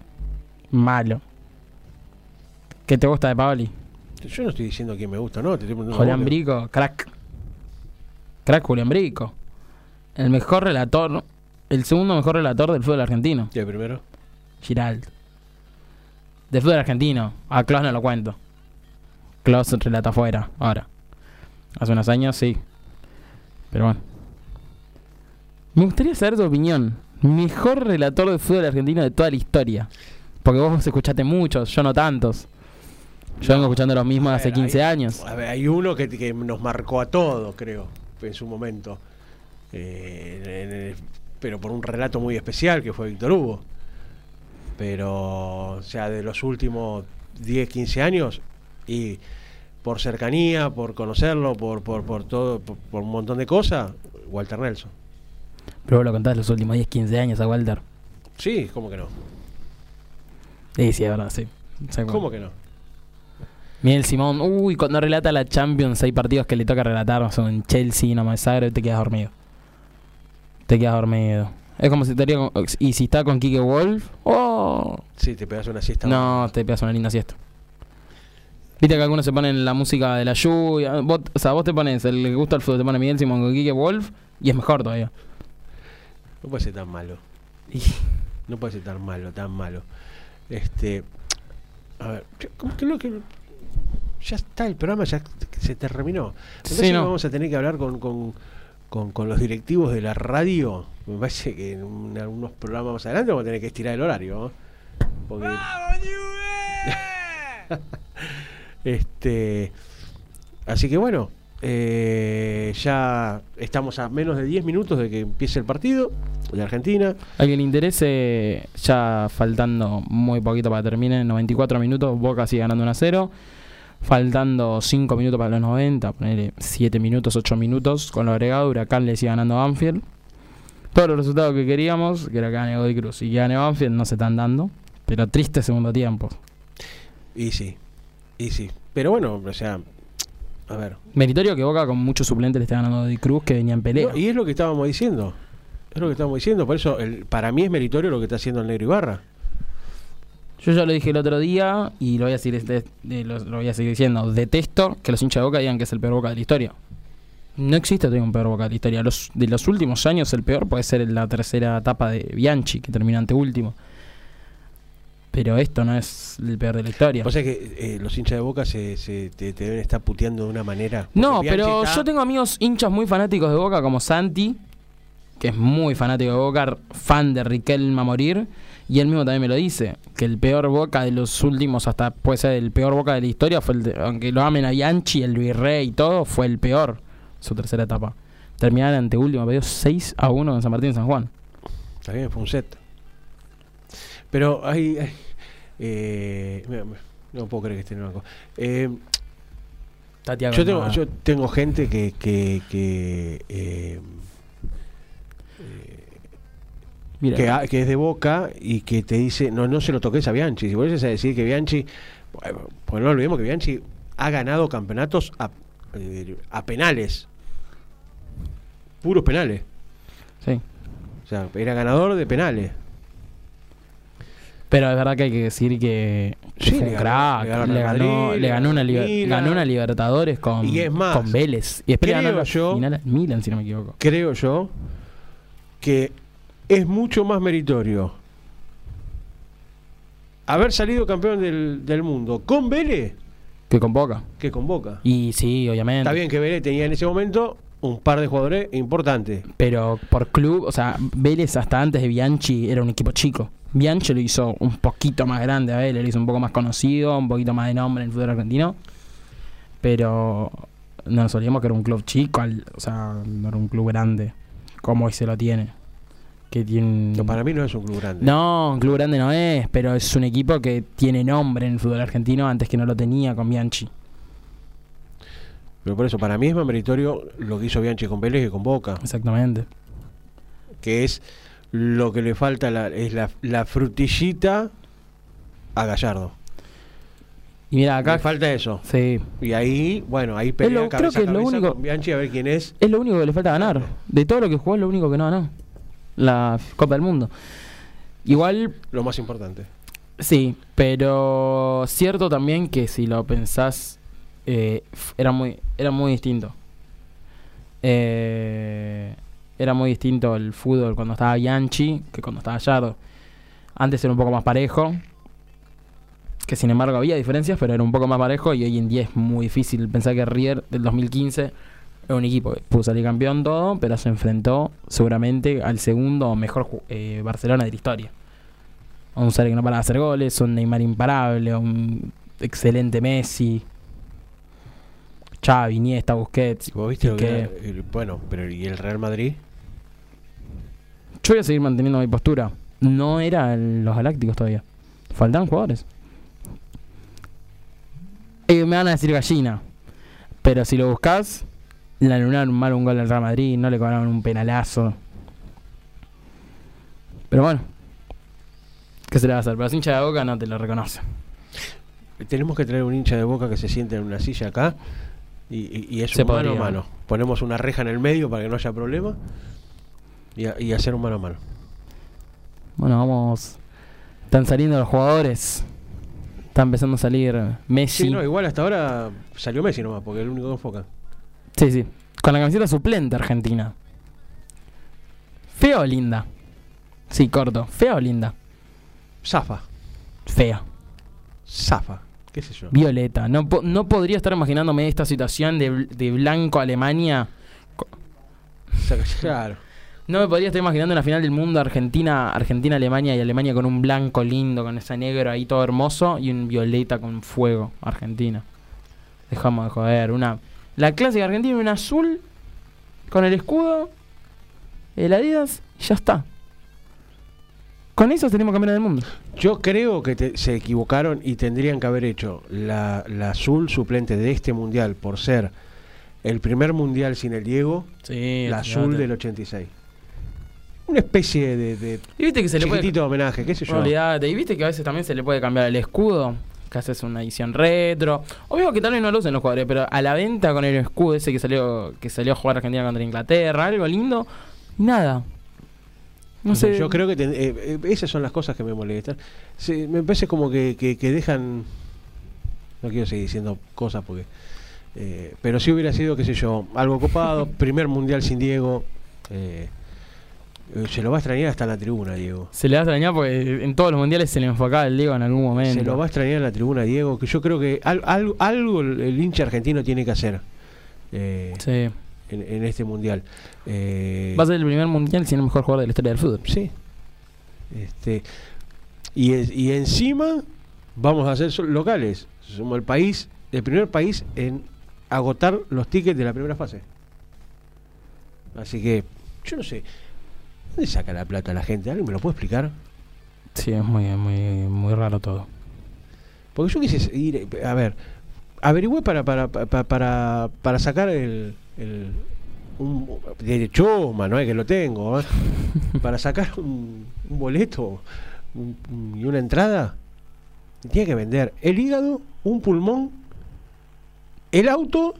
Malo. ¿Qué te gusta de Paoli? Yo no estoy diciendo quién me gusta, no, te estoy Julián. Brico, crack. Crack Julián Brico. El mejor relator, el segundo mejor relator del fútbol argentino. ¿Y el primero? Giraldo. De fútbol argentino. A Klaus no lo cuento. Klaus relata afuera, ahora. Hace unos años sí. Pero bueno. Me gustaría saber tu opinión. Mejor relator de fútbol argentino de toda la historia. Porque vos escuchaste muchos, yo no tantos. Yo vengo escuchando los mismos hace ver, 15 hay- años. A ver, hay uno que, que nos marcó a todos, creo, en su momento. Eh, en el- pero por un relato muy especial que fue Víctor Hugo. Pero, o sea, de los últimos 10, 15 años, y por cercanía, por conocerlo, por, por, por todo, por, por un montón de cosas, Walter Nelson. Pero vos lo contás los últimos 10, 15 años a Walter. Sí, ¿cómo que no? Sí, sí, es verdad, sí. Sí, ¿Cómo que no? Miguel Simón, uy, cuando relata la Champions, hay partidos que le toca relatar, son Chelsea, no Zagreb, te quedas dormido. Te quedas dormido. Es como si estaría con, y si está con Kike Wolf, oh, Sí, te pegas una siesta. no, te pegas una linda siesta. Viste que algunos se ponen la música de la lluvia, vos, o sea, vos te pones, el que gusta el fútbol, te pone Miguel Simón con Kike Wolf y es mejor todavía. No puede ser tan malo. No puede ser tan malo, tan malo. Este. A ver, ¿cómo que no? Que, ya está el programa, ya se terminó. Sí, Entonces no. vamos a tener que hablar con, con, con, con los directivos de la radio. Me parece que en un- algunos programas más adelante vamos a tener que estirar el horario. ¿no? Porque. este. Así que bueno. eh, ya estamos a menos de 10 minutos de que empiece el partido de Argentina. Al que le interese, ya faltando muy poquito para que termine, 94 minutos, Boca sigue ganando 1 a 0. Faltando 5 minutos para los 90, ponerle 7 minutos, 8 minutos. Con lo agregado, Huracán le sigue ganando a Banfield. Todos los resultados que queríamos, que era que gane Godoy Cruz y que gane Banfield, no se están dando. Pero triste segundo tiempo. Y sí, y sí. Pero bueno, o sea, a ver. Meritorio que Boca con muchos suplentes le está ganando a Godoy Cruz que venía en pelea. No, y es lo que estábamos diciendo. Es lo que estábamos diciendo. Por eso, el- para mí es meritorio lo que está haciendo el Negro Ibarra. Yo ya lo dije el otro día y lo voy a seguir, este- eh, lo, lo voy a seguir diciendo. Detesto que los hinchas de Boca digan que es el peor Boca de la historia. No existe todavía un peor Boca de la historia. Los, de los últimos años el peor puede ser la tercera etapa de Bianchi, que terminó ante último. Pero esto no es el peor de la historia. O sea que eh, los hinchas de Boca se, se- te, te deben estar puteando de una manera. No, Bianchi pero está- yo tengo amigos hinchas muy fanáticos de Boca como Santi, que es muy fanático de Boca, fan de Riquelme a morir, y él mismo también me lo dice, que el peor Boca de los últimos, hasta puede ser el peor Boca de la historia, fue el de- aunque lo amen a Bianchi, el Virrey y todo, fue el peor, su tercera etapa. Terminar ante último, perdió 6 a 1 en San Martín de San Juan. También fue un set. Pero hay. hay, eh, mira, no puedo creer que esté en el banco. Eh, yo, tengo, yo tengo gente que. que, que, eh, Mira, que, es de Boca y que te dice, no, no se lo toques a Bianchi. Si vuelves a decir que Bianchi, pues no olvidemos que Bianchi ha ganado campeonatos a, eh, a penales, puros penales. sí. O sea, era ganador de penales. Pero es verdad que hay que decir que, que Sí, fue un crack. le ganó Le ganó, Madrid, le ganó, una, ganó Milan. ganó una Libertadores con, Y es más, con Vélez. Y después creo ganó yo- Milan, si no me equivoco. Creo yo que es mucho más meritorio haber salido campeón del, del mundo con Vélez Que con Boca. que con Boca. Y sí, obviamente. Está bien que Vélez tenía en ese momento un par de jugadores importantes. Pero por club, o sea, Vélez hasta antes de Bianchi era un equipo chico. Bianchi lo hizo un poquito más grande a Vélez, lo hizo un poco más conocido, un poquito más de nombre en el fútbol argentino. Pero no nos olvidemos que era un club chico, al- o sea, no era un club grande, como hoy se lo tiene. Que tiene. No, para mí no es un club grande. No, un club grande no es, pero es un equipo que tiene nombre en el fútbol argentino antes que no lo tenía con Bianchi. Pero por eso, para mí es más meritorio lo que hizo Bianchi con Vélez que con Boca. Exactamente. Que es lo que le falta, la, es la, la frutillita a Gallardo. Y mira, acá. Le falta eso. Sí. Y ahí, bueno, ahí pelea lo- creo que a es lo único- con Bianchi a ver quién es. Es lo único que le falta ganar. De todo lo que jugó, es lo único que no ganó. La Copa del Mundo. Igual, Lo más importante. sí, pero cierto también que si lo pensás, eh, era muy era muy distinto. Eh, era muy distinto el fútbol cuando estaba Bianchi que cuando estaba Gallardo. Antes era un poco más parejo. Que sin embargo había diferencias, pero era un poco más parejo y hoy en día es muy difícil pensar que River del 2015 un equipo que pudo salir campeón todo, pero se enfrentó seguramente al segundo mejor eh, Barcelona de la historia. A un Sarri que no para de hacer goles, un Neymar imparable, un excelente Messi, Xavi, Iniesta, Busquets. ¿Vos viste lo que el- bueno, pero ¿y el Real Madrid? Yo voy a seguir manteniendo mi postura. No eran los Galácticos todavía. Faltaban jugadores. Eh, me van a decir gallina. Pero si lo buscas, le anularon mal un gol al Real Madrid, no le cobraron un penalazo. Pero bueno, ¿qué se le va a hacer? Pero los hinchas de boca no te lo reconocen. Tenemos que traer un hincha de boca que se siente en una silla acá y, y- y es Se un mano a mano. Ponemos una reja en el medio para que no haya problema y, a- y hacer un mano a mano. Bueno, vamos. Están saliendo los jugadores. Está empezando a salir Messi. Sí, no, igual hasta ahora salió Messi nomás, porque es el único que enfoca. Sí, sí. Con la camiseta suplente Argentina. ¿Fea o linda? Sí, corto. ¿Fea o linda? Zafa, Fea. zafa, qué sé yo. Violeta. No, po- no podría estar imaginándome esta situación de, de blanco Alemania. Claro. No me podría estar imaginando una final del mundo Argentina, Argentina, Alemania y Alemania con un blanco lindo, con ese negro ahí todo hermoso y un violeta con fuego, Argentina. Dejamos de joder, una la clásica Argentina, un azul con el escudo, el Adidas y ya está. Con eso tenemos campeón del mundo. Yo creo que te- se equivocaron y tendrían que haber hecho la, la azul suplente de este mundial por ser el primer mundial sin el Diego, Sí, la azul del 86. Una especie de, de Y viste que se le puede chiquitito homenaje, qué sé yo. Olvídate. Y viste que a veces también se le puede cambiar el escudo. Que haces una edición retro. Obvio que tal vez no lo usen los jugadores, pero a la venta con el escudo ese que salió que salió a jugar Argentina contra Inglaterra, algo lindo. Nada. No sé. Yo creo que eh, eh, esas son las cosas que me molestan. Me parece como que, que- que dejan. No quiero seguir diciendo cosas porque. eh, pero si hubiera sido, qué sé yo, algo copado, primer mundial sin Diego. eh, se lo va a extrañar hasta la tribuna, Diego. Se le va a extrañar porque en todos los mundiales se le enfocaba el Diego en algún momento. Se lo va a extrañar en la tribuna, Diego. Que yo creo que al- al- algo el, hincha argentino tiene que hacer eh, Sí. en, en este mundial. Eh, Va a ser el primer mundial siendo el mejor jugador de la historia del fútbol. Sí. Este, y, y encima vamos a ser locales. Somos el país, el primer país en agotar los tickets de la primera fase. Así que, yo no sé. ¿Dónde saca la plata la gente? ¿Alguien me lo puede explicar? Sí, es muy, muy, muy raro todo. Porque yo quise ir, a ver, averigüé para para, para, para, para sacar el, el un, de choma, no es que lo tengo, ¿eh? para sacar un, un boleto un- y una entrada, tenía que vender el hígado, un pulmón, el auto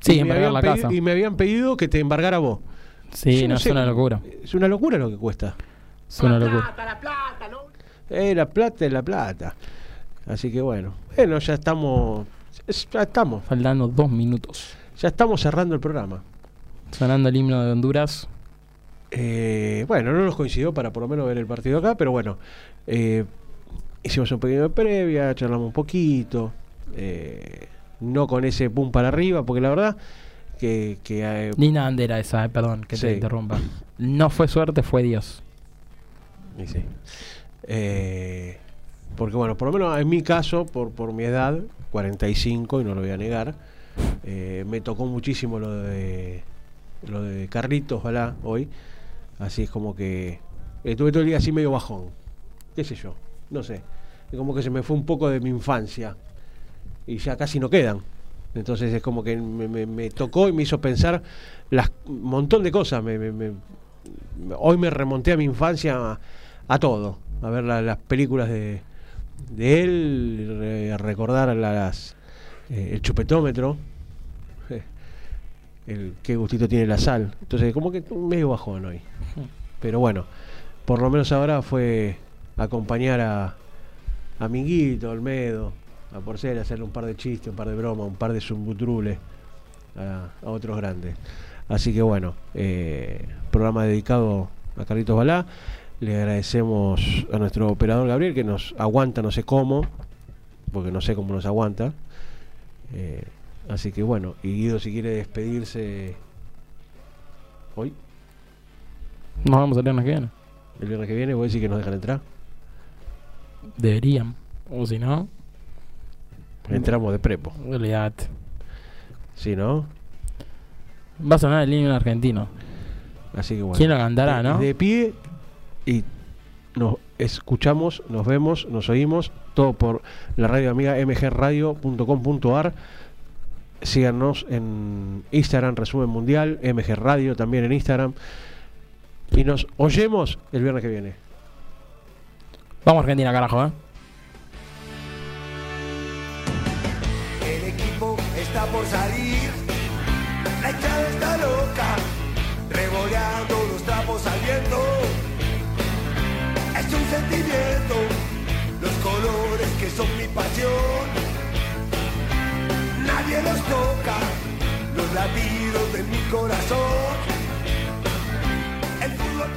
Sí, y, me embargar habían la pedido, casa. y me habían pedido que te embargara vos. Sí, no, sé es una locura. Es una locura lo que cuesta. Es una locura. Eh, la plata es la plata. Así que bueno, bueno, ya estamos, ya estamos, Faltando dos minutos. ya estamos cerrando el programa. Sonando el himno de Honduras. Eh, bueno, no nos coincidió para por lo menos ver el partido acá, pero bueno, eh, hicimos un pequeño de previa, charlamos un poquito, eh, no con ese pum para arriba, porque la verdad que, que, eh, Linda bandera esa, eh, perdón que te Sí. interrumpa. No fue suerte, fue Dios. y sí. Eh, porque bueno, por lo menos en mi caso, por, por mi edad, 45, y no lo voy a negar, eh, me tocó muchísimo lo de lo de Carlitos, ojalá, hoy. Así es como que estuve todo el día así medio bajón. ¿Qué sé yo? No sé. Como que se me fue un poco de mi infancia. Y ya casi no quedan. Entonces es como que me, tocó y me hizo pensar un montón de cosas. Hoy me remonté a mi infancia a, todo. A ver la- las películas de, él, a recordar las, eh, el chupetómetro. El qué gustito tiene la sal. Entonces, como que medio bajón hoy. Pero bueno, por lo menos ahora fue acompañar a, a Minguito, Olmedo, a Porcel, hacerle un par de chistes, un par de bromas, un par de zumbutrules a, a otros grandes. Así que bueno, eh, programa dedicado a Carlitos Balá. Le agradecemos a nuestro operador Gabriel que nos aguanta, no sé cómo, porque no sé cómo nos aguanta. Eh, así que bueno, y Guido si quiere despedirse hoy, Nos vamos a viernes que viene. el viernes que viene, voy a decir que nos dejan entrar. Deberían. O si no, Entramos de prepo. olvídate. Si no, Va a sonar el himno argentino. así que bueno. ¿Quién lo cantará, de, no? de pie y nos escuchamos, nos vemos, nos oímos, todo por la radio amiga mgradio.com.ar. síganos en Instagram, Resumen Mundial, MG Radio también en Instagram. Y nos oyemos el viernes que viene. Vamos Argentina, carajo, ¿eh? por salir. La llave está loca, revoleando los trapos al viento. Es un sentimiento, los colores que son mi pasión. Nadie los toca, los latidos de mi corazón. El fútbol